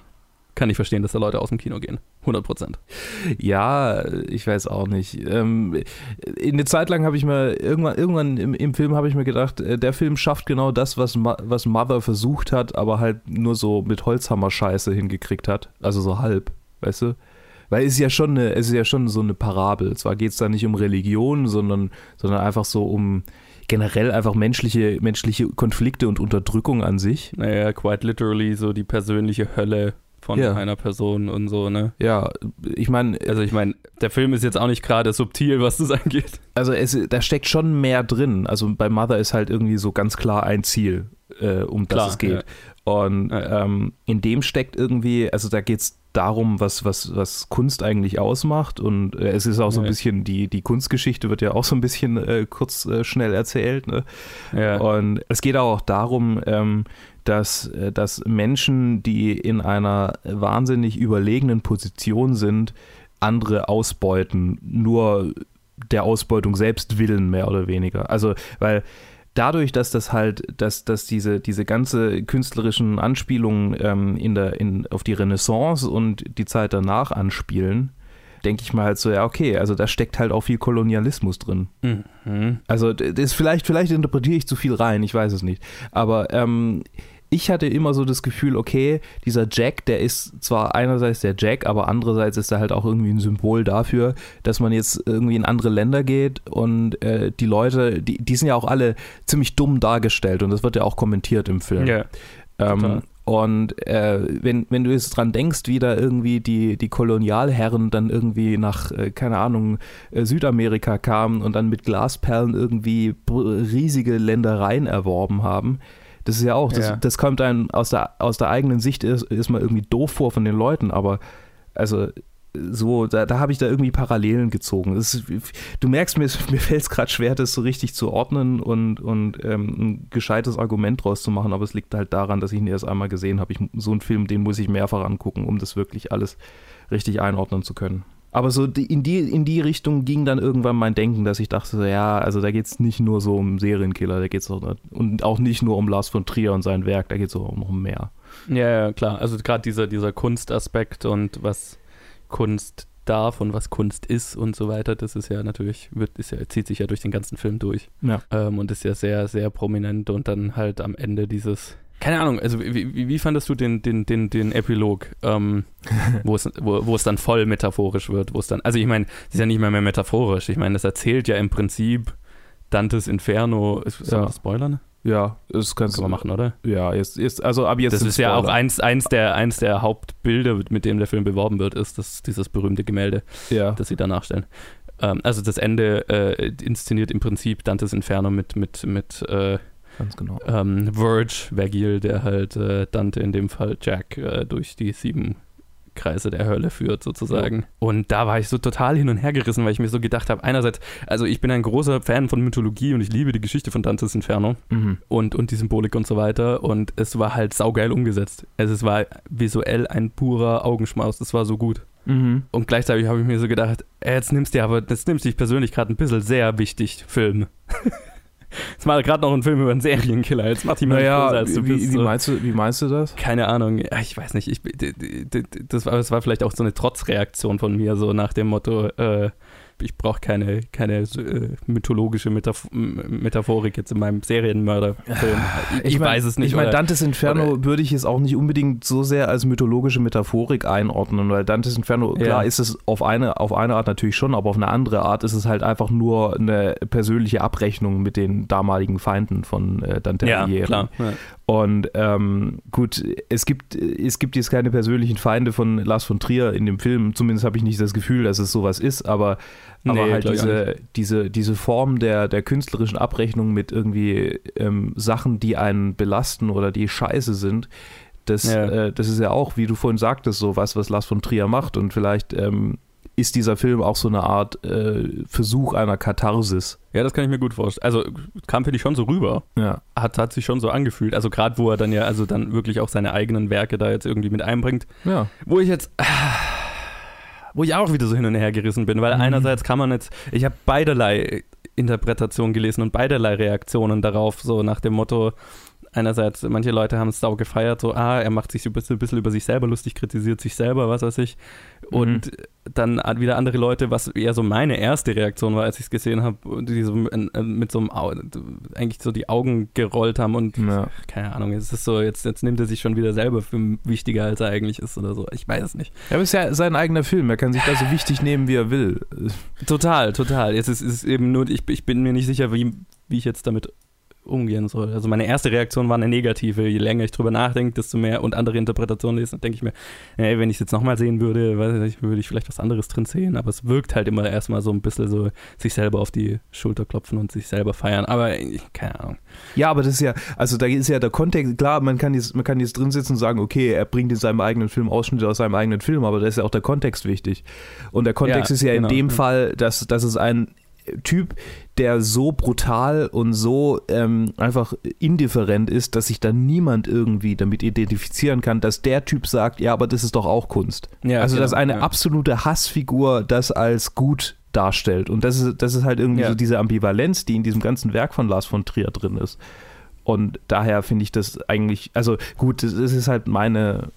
kann ich verstehen, dass da Leute aus dem Kino gehen. 100 Prozent. Ja, ich weiß auch nicht. Ähm, eine Zeit lang habe ich mir, irgendwann, irgendwann im, im Film habe ich mir gedacht, äh, der Film schafft genau das, was, Ma was Mother versucht hat, aber halt nur so mit Holzhammer-Scheiße hingekriegt hat. Also so halb, weißt du? Weil es ist ja schon eine, es ist ja schon so eine Parabel. Zwar geht es da nicht um Religion, sondern, sondern einfach so um generell einfach menschliche, menschliche Konflikte und Unterdrückung an sich. Naja, quite literally so die persönliche Hölle von Ja. einer Person und so, ne? Ja, ich meine, Also ich meine, der Film ist jetzt auch nicht gerade subtil, was das (laughs) angeht. also es, da steckt schon mehr drin. Also bei Mother ist halt irgendwie so ganz klar ein Ziel, äh, um das Klar, es geht. Und Ja, ja. ähm, in dem steckt irgendwie, also da geht es darum, was, was, was Kunst eigentlich ausmacht. Und äh, es ist auch so ein Ja. bisschen, die, die Kunstgeschichte wird ja auch so ein bisschen äh, kurz äh, schnell erzählt. Ne? Ja. Und es geht auch darum, ähm, dass, äh, dass Menschen, die in einer wahnsinnig überlegenen Position sind, andere ausbeuten, nur der Ausbeutung selbst willen, mehr oder weniger. Also, weil dadurch, dass das halt, dass, dass diese, diese ganze künstlerischen Anspielungen ähm, in der, in, auf die Renaissance und die Zeit danach anspielen, denke ich mal halt so, ja, okay, also da steckt halt auch viel Kolonialismus drin. Mhm. Also das ist vielleicht, vielleicht interpretiere ich zu viel rein, ich weiß es nicht. Aber ähm, ich hatte immer so das Gefühl, okay, dieser Jack, der ist zwar einerseits der Jack, aber andererseits ist er halt auch irgendwie ein Symbol dafür, dass man jetzt irgendwie in andere Länder geht und äh, die Leute, die, die sind ja auch alle ziemlich dumm dargestellt und das wird ja auch kommentiert im Film. Total. Ähm, und äh, wenn, wenn du jetzt dran denkst, wie da irgendwie die, die Kolonialherren dann irgendwie nach, äh, keine Ahnung, äh, Südamerika kamen und dann mit Glasperlen irgendwie riesige Ländereien erworben haben, das ist ja auch, das, Ja. das kommt einem aus der, aus der eigenen Sicht ist, ist mal irgendwie doof vor von den Leuten, aber also so, da, da habe ich da irgendwie Parallelen gezogen. Ist, du merkst, mir, (laughs) mir fällt es gerade schwer, das so richtig zu ordnen und, und ähm, ein gescheites Argument draus zu machen, aber es liegt halt daran, dass ich ihn erst einmal gesehen habe. So einen Film, den muss ich mehrfach angucken, um das wirklich alles richtig einordnen zu können. Aber so die, in, die, in die Richtung ging dann irgendwann mein Denken, dass ich dachte, so, ja, also da geht es nicht nur so um Serienkiller, da geht es auch, und auch nicht nur um Lars von Trier und sein Werk, da geht es auch noch um mehr. Ja, ja, klar. Also gerade dieser, dieser Kunstaspekt und was Kunst darf und was Kunst ist und so weiter, das ist ja natürlich, wird, ist ja, zieht sich ja durch den ganzen Film durch. Ja. Ähm, und ist ja sehr, sehr prominent und dann halt am Ende dieses. Keine Ahnung, also wie, wie, fandest du den, den, den, den Epilog, ähm, (laughs) wo, es, wo, wo es dann voll metaphorisch wird, wo es dann, also ich meine, es ist ja nicht mehr, mehr metaphorisch, ich meine, das erzählt ja im Prinzip Dantes Inferno, ist, soll Ja. spoilern? Ja, das kannst Können wir machen, oder? Ja, jetzt, jetzt, also ab jetzt. Das ist ja auch eins, eins, der, eins der Hauptbilder, mit dem der Film beworben wird, ist das, dieses berühmte Gemälde, Ja. das sie da nachstellen. Ähm, also das Ende äh, inszeniert im Prinzip Dantes Inferno mit, mit, mit äh, Ganz genau. ähm, Verge, Vergil, der halt äh, Dante, in dem Fall Jack, äh, durch die sieben Kreise der Hölle führt, sozusagen. Und da war ich so total hin und her gerissen, weil ich mir so gedacht habe, einerseits, also ich bin ein großer Fan von Mythologie und ich liebe die Geschichte von Dantes Inferno Mhm. und, und die Symbolik und so weiter. Und es war halt saugeil umgesetzt. Also es war visuell ein purer Augenschmaus. Das war so gut. Mhm. Und gleichzeitig habe ich mir so gedacht, ey, jetzt nimmst du aber, das nimmst du dich persönlich gerade ein bisschen sehr wichtig, Film. (laughs) Jetzt mal gerade noch ein Film über einen Serienkiller. Jetzt mach dich mal Naja, als du wie, bist. wie, meinst du, wie meinst du das? Keine Ahnung, ich weiß nicht. Ich, das, war, das war vielleicht auch so eine Trotzreaktion von mir, so nach dem Motto, äh, ich brauche keine, keine äh, mythologische Metaph M- Metaphorik jetzt in meinem Serienmörderfilm. (laughs) Ich, ich mein- weiß es nicht. Ich meine, Dantes Inferno oder- würde ich jetzt auch nicht unbedingt so sehr als mythologische Metaphorik einordnen, weil Dantes Inferno, Ja. klar ist es auf eine, auf eine Art natürlich schon, aber auf eine andere Art ist es halt einfach nur eine persönliche Abrechnung mit den damaligen Feinden von äh, Dante ja, Alighieri. klar. Ja. Und ähm, gut, es gibt, es gibt jetzt keine persönlichen Feinde von Lars von Trier in dem Film. Zumindest habe ich nicht das Gefühl, dass es sowas ist, aber, aber Nee, halt diese, diese, diese Form der, der künstlerischen Abrechnung mit irgendwie ähm, Sachen, die einen belasten oder die scheiße sind, das, Ja. äh, das ist ja auch, wie du vorhin sagtest, so was, was Lars von Trier macht. Und vielleicht ähm, ist dieser Film auch so eine Art äh, Versuch einer Katharsis. ja, das kann ich mir gut vorstellen. Also kam für dich schon so rüber. Ja. Hat, hat sich schon so angefühlt. Also gerade wo er dann ja, also dann wirklich auch seine eigenen Werke da jetzt irgendwie mit einbringt. Ja. Wo ich jetzt, wo ich auch wieder so hin und her gerissen bin, weil Mhm. einerseits kann man jetzt, ich habe beiderlei Interpretationen gelesen und beiderlei Reaktionen darauf, so nach dem Motto, einerseits, manche Leute haben es sau gefeiert, so, ah, er macht sich so ein bisschen, bisschen über sich selber lustig, kritisiert sich selber, was weiß ich. Und dann wieder andere Leute, was eher so meine erste Reaktion war, als ich es gesehen habe, die so mit so einem, eigentlich so die Augen gerollt haben und Ja. keine Ahnung, es ist so, jetzt, jetzt nimmt er sich schon wieder selber für wichtiger, als er eigentlich ist oder so. Ich weiß es nicht. Es ist ja sein eigener Film. Er kann sich da so wichtig nehmen, wie er will. Total, total. Jetzt ist es eben nur, ich, ich bin mir nicht sicher, wie, wie ich jetzt damit umgehen soll. Also meine erste Reaktion war eine negative. Je länger ich drüber nachdenke, desto mehr und andere Interpretationen lese, denke ich mir, ey, wenn ich es jetzt nochmal sehen würde, weiß würde ich vielleicht was anderes drin sehen. Aber es wirkt halt immer erstmal so ein bisschen so, sich selber auf die Schulter klopfen und sich selber feiern. Aber keine Ahnung. Ja, aber das ist ja, also da ist ja der Kontext, klar, man kann jetzt, man kann jetzt drin sitzen und sagen, okay, er bringt in seinem eigenen Film Ausschnitte aus seinem eigenen Film, aber da ist ja auch der Kontext wichtig. Und der Kontext Ja, ist ja genau, in dem. Fall, dass, dass es ein Typ, der so brutal und so ähm, einfach indifferent ist, dass sich da niemand irgendwie damit identifizieren kann, dass der Typ sagt, ja, aber das ist doch auch Kunst. Ja, also, dass genau, eine ja. absolute Hassfigur das als gut darstellt. Und das ist, das ist halt irgendwie Ja. so diese Ambivalenz, die in diesem ganzen Werk von Lars von Trier drin ist. Und daher finde ich das eigentlich, also gut, das das ist halt meine,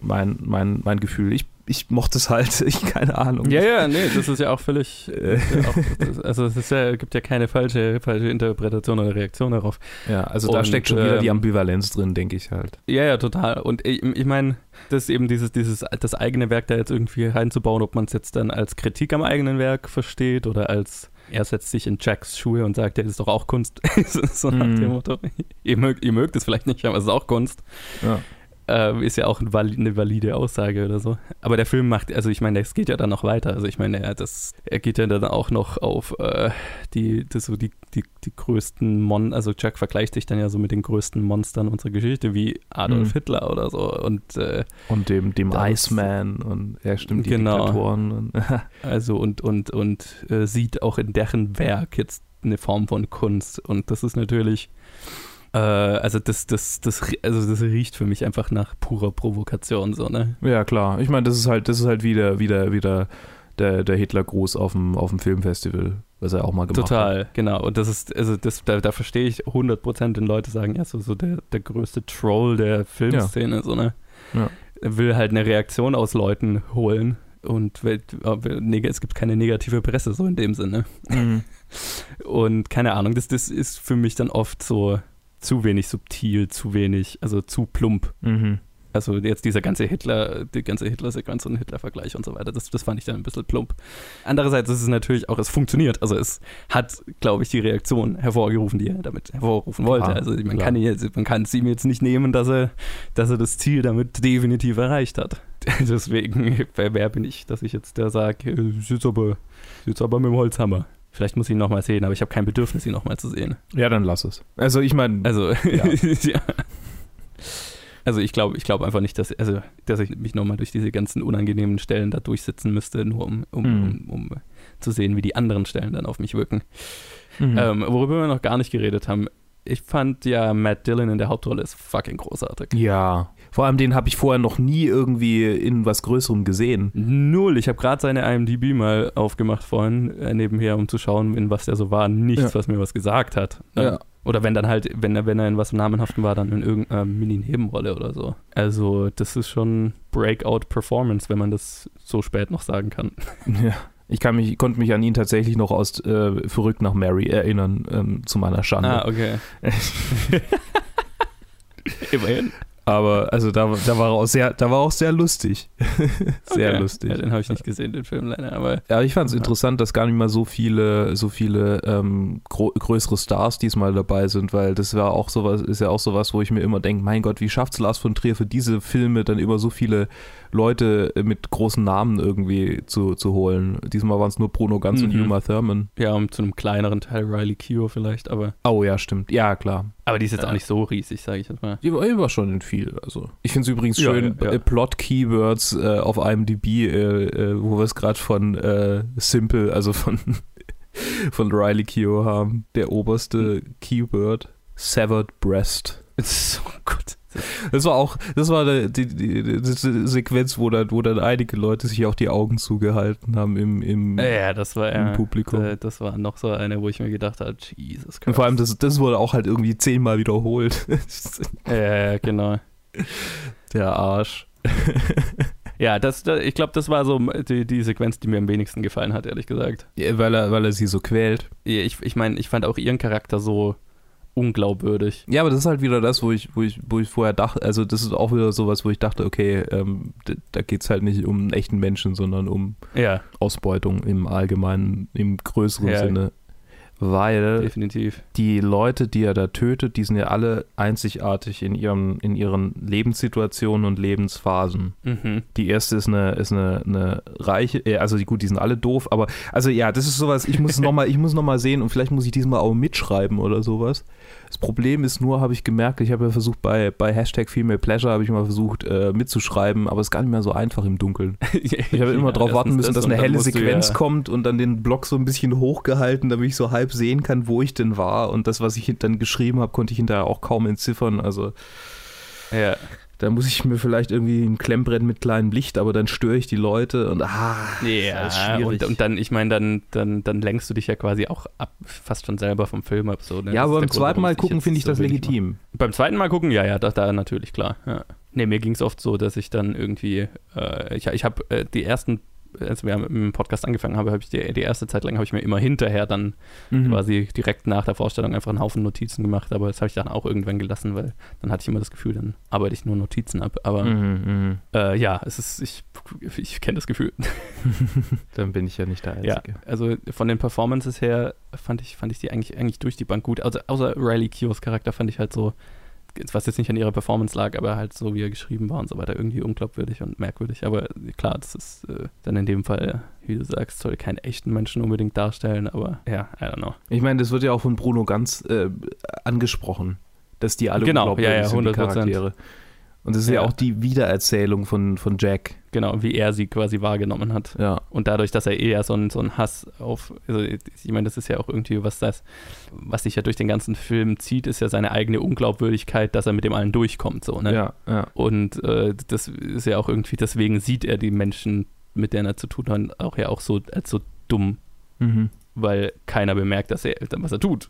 mein, mein, mein Gefühl. Ich, ich mochte es halt, (laughs) ich keine Ahnung. Ja, ja, nee, das ist ja auch völlig. (laughs) Äh. ja auch, also es ist ja, gibt ja keine falsche, falsche Interpretation oder Reaktion darauf. Ja, also da Und, steckt schon wieder die ähm, Ambivalenz drin, denke ich halt. Ja, ja, total. Und ich, ich meine, das ist eben dieses, dieses, das eigene Werk da jetzt irgendwie reinzubauen, ob man es jetzt dann als Kritik am eigenen Werk versteht oder als er setzt sich in Jacks Schuhe und sagt, ja, das ist doch auch Kunst. (laughs) so nach Mhm. dem Motto. Ihr mögt, ihr mögt es vielleicht nicht, aber es ist auch Kunst. Ja. Äh, ist ja auch eine valide Aussage oder so. Aber der Film macht, also ich meine, es geht ja dann noch weiter. Also ich meine, er, das, er geht ja dann auch noch auf äh, die, das so die, die, die größten Mon, also Jack vergleicht sich dann ja so mit den größten Monstern unserer Geschichte, wie Adolf Mhm. Hitler oder so. Und äh, Und dem, dem Das- Iceman und ja, stimmt, die Genau. Diktatoren. Und, (laughs) also und, und, und äh, sieht auch in deren Werk jetzt eine Form von Kunst. Und das ist natürlich, äh, also das, das, das, also das riecht für mich einfach nach purer Provokation, so, ne? ja, klar. Ich meine, das ist halt, das ist halt wieder, wieder, wieder der, der Hitler-Gruß auf dem, auf dem Filmfestival, was er auch mal gemacht hat. Total, genau. Und das ist, also das, da, da verstehe ich 100% wenn Leute sagen, ja, so, so der, der größte Troll der Filmszene, so, ne? Ja. Er will halt eine Reaktion aus Leuten holen. Und es gibt keine negative Presse, so in dem Sinne. Mhm. (laughs) Und keine Ahnung, das, das ist für mich dann oft so zu wenig subtil, zu wenig, also zu plump. Mhm. Also jetzt dieser ganze Hitler, die ganze Hitler-Sequenz und Hitler-Vergleich und so weiter, das, das fand ich dann ein bisschen plump. Andererseits ist es natürlich auch, es funktioniert. Also es hat, glaube ich, die Reaktion hervorgerufen, die er damit hervorrufen wollte. Ah, also man klar. kann, jetzt, man kann es ihm jetzt nicht nehmen, dass er, dass er das Ziel damit definitiv erreicht hat. (laughs) Deswegen, wer, wer bin ich, dass ich jetzt da sage, ich sitze aber, sitz aber mit dem Holzhammer. Vielleicht muss ich ihn nochmal sehen, aber ich habe kein Bedürfnis, ihn nochmal zu sehen. Ja, dann lass es. Also ich meine, Also, Ja. (laughs) ja. Also ich glaube ich glaube einfach nicht, dass, also, dass ich mich nochmal durch diese ganzen unangenehmen Stellen da durchsetzen müsste, nur um, um, Mhm. um, um zu sehen, wie die anderen Stellen dann auf mich wirken. mhm. Ähm, worüber wir noch gar nicht geredet haben, ich fand ja Matt Dillon in der Hauptrolle ist fucking großartig. ja. Vor allem den habe ich vorher noch nie irgendwie in was Größerem gesehen. Null. Ich habe gerade seine IMDb mal aufgemacht vorhin, äh, nebenher, um zu schauen, in was der so war. Nichts, Ja. was mir was gesagt hat. Ja. Ähm, Oder wenn dann halt, wenn er, wenn er in was Namenhaften war, dann in irgendeiner Mini-Nebenrolle oder so. Also, das ist schon Breakout-Performance, wenn man das so spät noch sagen kann. (laughs) Ja. Ich kann mich, konnte mich an ihn tatsächlich noch aus äh, Verrückt nach Mary erinnern, ähm, zu meiner Schande. Ah, okay. (laughs) Immerhin. Aber also da, da war auch sehr, da war auch sehr lustig. (laughs) sehr Okay. lustig. Ja, den habe ich nicht gesehen, den Film leider, aber Ja, ich fand es Ja. interessant, dass gar nicht mal so viele, so viele ähm, größere Stars diesmal dabei sind, weil das war auch sowas, ist ja auch sowas, wo ich mir immer denke, mein Gott, wie schafft's Lars von Trier für diese Filme dann immer so viele Leute mit großen Namen irgendwie zu, zu holen. Diesmal waren es nur Bruno Ganz und Mhm. Uma Thurman. ja, um zu einem kleineren Teil Riley Keough vielleicht, aber, Oh ja, stimmt. Ja, klar. aber die ist jetzt Ja. auch nicht so riesig, sage ich jetzt mal. Die war, die war schon in viel. Also ich finde es übrigens Ja, schön, ja, ja. äh, Plot-Keywords äh, auf IMDb, äh, äh, wo wir es gerade von äh, Simple, also von, (laughs) von Riley Keough haben. Der oberste Keyword, Severed Breast. (laughs) So gut. Das war auch, das war die, die, die, die, Sequenz, wo dann, wo dann einige Leute sich auch die Augen zugehalten haben im, im, Ja, das war im Publikum. äh, das war noch so eine, wo ich mir gedacht habe, Jesus Christ. Und vor allem, das, das wurde auch halt irgendwie zehnmal wiederholt. Ja, genau. Der Arsch. (laughs) Ja, das, da- ich glaube, das war so die, die Sequenz, die mir am wenigsten gefallen hat, ehrlich gesagt. Ja, weil, er, weil er sie so quält. Ich, ich meine, ich fand auch ihren Charakter so unglaubwürdig. Ja, aber das ist halt wieder das, wo ich, wo ich, wo ich vorher dachte, also das ist auch wieder sowas, wo ich dachte, okay, ähm, da geht es halt nicht um einen echten Menschen, sondern um Ja, Ausbeutung im allgemeinen, im größeren Ja. Sinne. Weil definitiv. die Leute, die er da tötet, die sind ja alle einzigartig in, ihrem, in ihren Lebenssituationen und Lebensphasen. Mhm. Die erste ist eine, ist eine, eine reiche, äh, also die, gut, die sind alle doof, aber also ja, das ist sowas, ich muss es nochmal, ich muss noch mal sehen und vielleicht muss ich diesmal auch mitschreiben oder sowas. Das Problem ist nur, habe ich gemerkt, ich habe ja versucht, bei, bei Hashtag Female Pleasure habe ich mal versucht äh, mitzuschreiben, aber es ist gar nicht mehr so einfach im Dunkeln. (laughs) Ich habe immer darauf warten müssen, dass eine helle Sequenz kommt und dann den Block so ein bisschen hochgehalten, damit ich so halb sehen kann, wo ich denn war. Und das, was ich dann geschrieben habe, konnte ich hinterher auch kaum entziffern. Also Ja, da muss ich mir vielleicht irgendwie ein Klemmbrett mit kleinem Licht, aber dann störe ich die Leute und ah, ja das ist schwierig. und, und dann, ich meine, dann, dann, dann lenkst du dich ja quasi auch ab, fast schon selber vom Film ab. So, ne? ja, Das aber beim Grund, zweiten Mal gucken finde ich so das legitim. Beim zweiten Mal gucken, ja, ja, da, da natürlich, klar. Ja. Nee, mir ging es oft so, dass ich dann irgendwie, äh, ich, ich habe äh, die ersten, als wir mit dem Podcast angefangen haben, habe ich die, die erste Zeit lang, habe ich mir immer hinterher dann Mhm. quasi direkt nach der Vorstellung einfach einen Haufen Notizen gemacht, aber das habe ich dann auch irgendwann gelassen, weil dann hatte ich immer das Gefühl, dann arbeite ich nur Notizen ab. Aber Mhm, mhm. äh, ja, es ist, ich, ich kenne das Gefühl. (laughs) Dann bin ich ja nicht der Ja, Einzige. also von den Performances her fand ich, fand ich die eigentlich, eigentlich durch die Bank gut. Also, außer Riley Keoughs Charakter fand ich halt so, was jetzt nicht an ihrer Performance lag, aber halt so, wie er geschrieben war und so weiter, irgendwie unglaubwürdig und merkwürdig. Aber klar, das ist äh, dann in dem Fall, wie du sagst, soll keinen echten Menschen unbedingt darstellen, aber ja, I don't know. Ich meine, das wird ja auch von Bruno ganz äh, angesprochen, dass die alle Genau, unglaubwürdig ja, ja, sind, die 100%. Charaktere. Und das ist ja, Ja. auch die Wiedererzählung von, von Jack. Genau, wie er sie quasi wahrgenommen hat. Ja. Und dadurch, dass er eher so einen so einen Hass auf, also ich meine, das ist ja auch irgendwie was das, was sich ja durch den ganzen Film zieht, ist ja seine eigene Unglaubwürdigkeit, dass er mit dem allen durchkommt, so, ne? Ja, ja. Und äh, das ist ja auch irgendwie, deswegen sieht er die Menschen, mit denen er zu tun hat, auch ja auch so als so dumm, Mhm. weil keiner bemerkt, dass er, was er tut.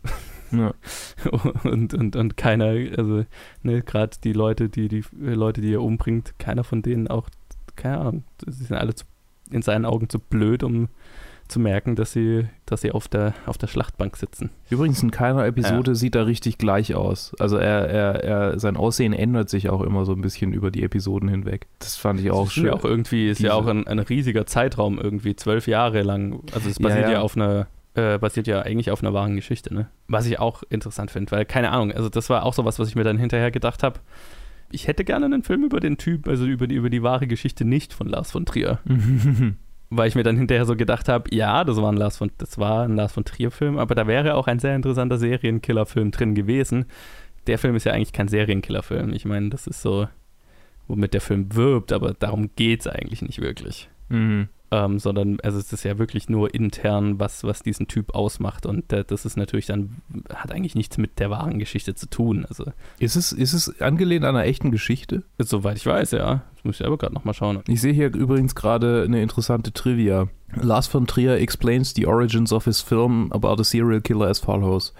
Ja. (laughs) Und, und, und keiner, also, ne, gerade die Leute, die, die Leute, die er umbringt, keiner von denen auch, keine Ahnung, sie sind alle zu, in seinen Augen zu blöd, um zu merken, dass sie, dass sie auf der, auf der Schlachtbank sitzen. Übrigens in keiner Episode ja. sieht er richtig gleich aus. Also er, er, er, sein Aussehen ändert sich auch immer so ein bisschen über die Episoden hinweg. Das fand ich auch schön. Ja auch irgendwie ist ja auch ein, ein, riesiger Zeitraum irgendwie zwölf Jahre lang. Also es basiert ja. ja auf einer äh, basiert ja eigentlich auf einer wahren Geschichte, ne? Was ich auch interessant finde, weil keine Ahnung, also das war auch so was, was ich mir dann hinterher gedacht habe. Ich hätte gerne einen Film über den Typ, also über die, über die wahre Geschichte nicht von Lars von Trier. (laughs) weil ich mir dann hinterher so gedacht habe, ja, das war ein Lars von, das war ein Lars von Trier-Film, aber da wäre auch ein sehr interessanter Serienkiller-Film drin gewesen. Der Film ist ja eigentlich kein Serienkiller-Film. Ich meine, das ist so, womit der Film wirbt, aber darum geht es eigentlich nicht wirklich. Mhm ähm, sondern also es ist ja wirklich nur intern, was, was diesen Typ ausmacht und äh, das ist natürlich dann, hat eigentlich nichts mit der wahren Geschichte zu tun. Also, ist, es, ist es angelehnt an einer echten Geschichte? Soweit ich weiß, ja. Das muss ich aber gerade nochmal schauen. Ich sehe hier übrigens gerade eine interessante Trivia. Lars von Trier explains the origins of his film about a serial killer as follows.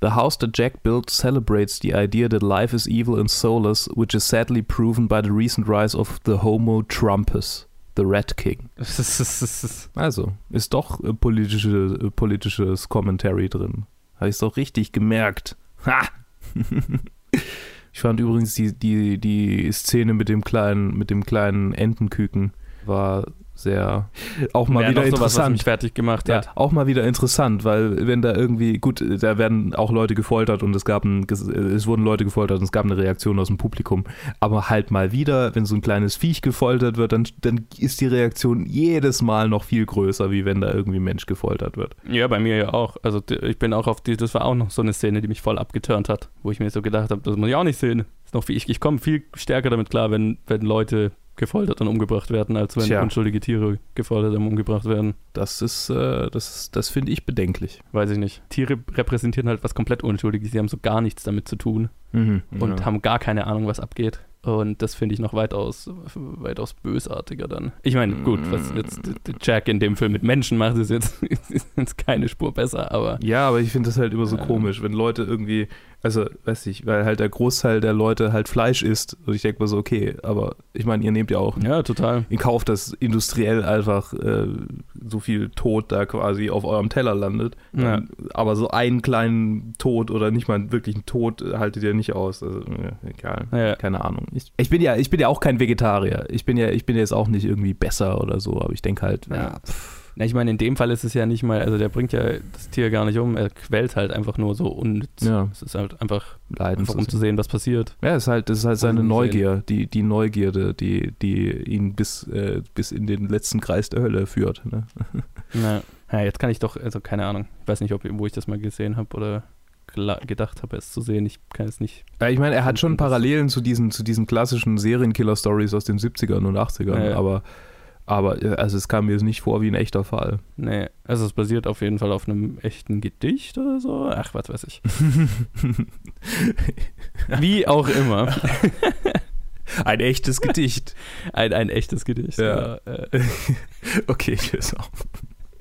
The house that Jack built celebrates the idea that life is evil and soulless, which is sadly proven by the recent rise of the Homo Trumpus. The Red King. (laughs) also, ist doch äh, politische, äh, politisches Commentary drin. Habe ich es doch richtig gemerkt. Ha! (laughs) ich fand übrigens die, die, die Szene mit dem kleinen, mit dem kleinen Entenküken war sehr auch mal wieder interessant. Sowas, mich fertig gemacht hat. Ja, auch mal wieder interessant, weil wenn da irgendwie gut, da werden auch Leute gefoltert und es gab ein, es wurden Leute gefoltert und es gab eine Reaktion aus dem Publikum, aber halt mal wieder, wenn so ein kleines Viech gefoltert wird, dann, dann ist die Reaktion jedes Mal noch viel größer, wie wenn da irgendwie ein Mensch gefoltert wird. Ja, bei mir ja auch. Also ich bin auch auf die, das war auch noch so eine Szene, die mich voll abgeturnt hat, wo ich mir so gedacht habe, das muss ich auch nicht sehen. Ist noch, ich, ich komme viel stärker damit klar, wenn, wenn Leute gefoltert und umgebracht werden, als wenn Tja. unschuldige Tiere gefoltert und umgebracht werden. Das ist, äh, das, das finde ich bedenklich. Weiß ich nicht. Tiere repräsentieren halt was komplett Unschuldiges. Sie haben so gar nichts damit zu tun mhm, und ja. haben gar keine Ahnung, was abgeht. Und das finde ich noch weitaus, weitaus bösartiger dann. Ich meine, gut, was jetzt Jack in dem Film mit Menschen macht, ist jetzt, (laughs) ist jetzt keine Spur besser, aber. Ja, aber ich finde das halt immer so äh, komisch, wenn Leute irgendwie also, weiß ich, weil halt der Großteil der Leute halt Fleisch isst. Und ich denke mal so, okay, aber ich meine, ihr nehmt ja auch ja, total. in Kauf, dass industriell einfach äh, so viel Tod da quasi auf eurem Teller landet. Ja. Ähm, aber so einen kleinen Tod oder nicht mal wirklich einen Tod haltet ihr nicht aus. Also, egal. Ja. Keine Ahnung. Ich, ich, bin ja, ich bin ja auch kein Vegetarier. Ich bin ja, ich bin jetzt auch nicht irgendwie besser oder so, aber ich denke halt, ja, na, ich meine, in dem Fall ist es ja nicht mal, also der bringt ja das Tier gar nicht um, er quält halt einfach nur so unnütz. Ja. Es ist halt einfach, einfach um zu sehen, was passiert. Ja, es ist halt, das ist halt seine Neugier, die, die Neugierde, die, die ihn bis, äh, bis in den letzten Kreis der Hölle führt. Ne? (laughs) Na, ja, jetzt kann ich doch, also keine Ahnung, ich weiß nicht, ob, wo ich das mal gesehen habe oder gedacht habe, es zu sehen. Ich kann es nicht. Ja, ich meine, er hat schon Parallelen zu diesen, zu diesen klassischen Serienkiller-Stories aus den 70ern und 80ern, ja, aber aber also es kam mir nicht vor wie ein echter Fall. Nee, also es basiert auf jeden Fall auf einem echten Gedicht oder so. Ach, was weiß ich. (laughs) wie auch immer. (laughs) Ein echtes Gedicht. Ein, ein echtes Gedicht. Ja. ja. Äh. (laughs) okay, ich höre auf.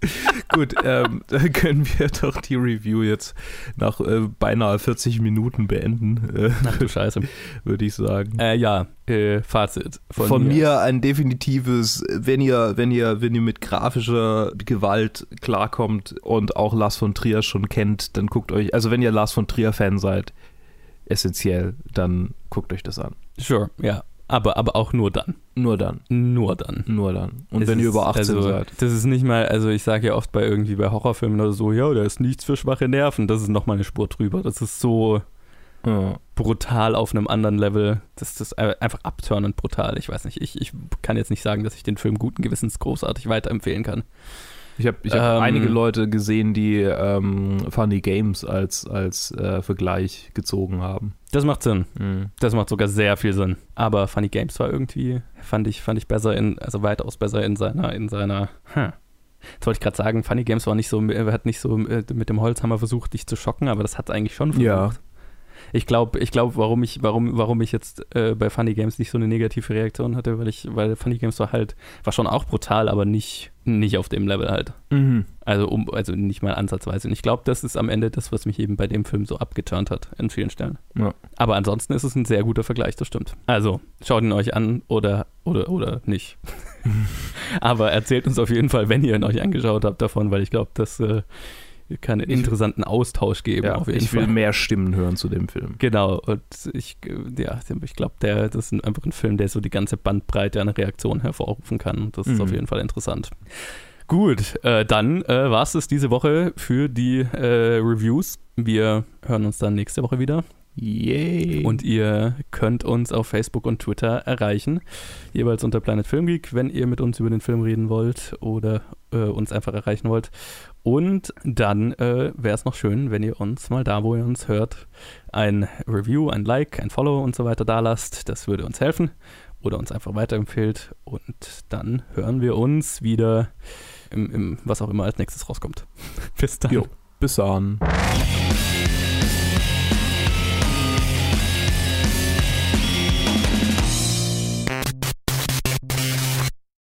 (laughs) Gut, ähm, (laughs) dann können wir doch die Review jetzt nach äh, beinahe 40 Minuten beenden. Äh, Ach du Scheiße. (laughs) Würde ich sagen. Äh, ja, äh, Fazit. Von, von mir. mir. ein definitives, wenn ihr, wenn ihr, wenn ihr mit grafischer Gewalt klarkommt und auch Lars von Trier schon kennt, dann guckt euch, also wenn ihr Lars von Trier-Fan seid, essentiell, dann guckt euch das an. Sure, ja. Aber, aber auch nur dann. Nur dann. Nur dann. Nur dann. Und es wenn ihr über 18 also, seid. Das ist nicht mal, also ich sage ja oft bei irgendwie bei Horrorfilmen oder so, ja, da ist nichts für schwache Nerven. Das ist nochmal eine Spur drüber. Das ist so ja. brutal auf einem anderen Level. Das ist einfach abturnend brutal. Ich weiß nicht, ich, ich kann jetzt nicht sagen, dass ich den Film guten Gewissens großartig weiterempfehlen kann. Ich habe ich hab ähm, einige Leute gesehen, die ähm, Funny Games als, als äh, Vergleich gezogen haben. Das macht Sinn. Mhm. Das macht sogar sehr viel Sinn. Aber Funny Games war irgendwie, fand ich, fand ich besser in, also weitaus besser in seiner, in seiner, hm. Jetzt wollte ich gerade sagen, Funny Games war nicht so, hat nicht so äh, mit dem Holzhammer versucht, dich zu schocken, aber das hat eigentlich schon versucht. Ja. Ich glaube, ich glaube, warum ich, warum, warum ich jetzt äh, bei Funny Games nicht so eine negative Reaktion hatte, weil ich, weil Funny Games war halt, war schon auch brutal, aber nicht, nicht auf dem Level halt. Mhm. Also um, also nicht mal ansatzweise. Und ich glaube, das ist am Ende das, was mich eben bei dem Film so abgeturnt hat, in vielen Stellen. Ja. Aber ansonsten ist es ein sehr guter Vergleich, das stimmt. Also, schaut ihn euch an oder oder, oder nicht. (laughs) Aber erzählt uns auf jeden Fall, wenn ihr ihn euch angeschaut habt, davon, weil ich glaube, das äh, kann einen interessanten Austausch geben. Ja, auf jeden ich will Fall. mehr Stimmen hören zu dem Film. Genau, und ich, äh, ja, ich glaube, der, das ist einfach ein Film, der so die ganze Bandbreite an Reaktionen hervorrufen kann. Und das ist Mhm. auf jeden Fall interessant. Gut, äh, dann äh, war es das diese Woche für die äh, Reviews. Wir hören uns dann nächste Woche wieder. Yay. Und ihr könnt uns auf Facebook und Twitter erreichen, jeweils unter Planet Film Geek, wenn ihr mit uns über den Film reden wollt oder äh, uns einfach erreichen wollt. Und dann äh, wäre es noch schön, wenn ihr uns mal da, wo ihr uns hört, ein Review, ein Like, ein Follow und so weiter da lasst. Das würde uns helfen oder uns einfach weiterempfehlt. Und dann hören wir uns wieder im, im was auch immer als nächstes rauskommt. (laughs) Bis dann. Jo. Bis dann.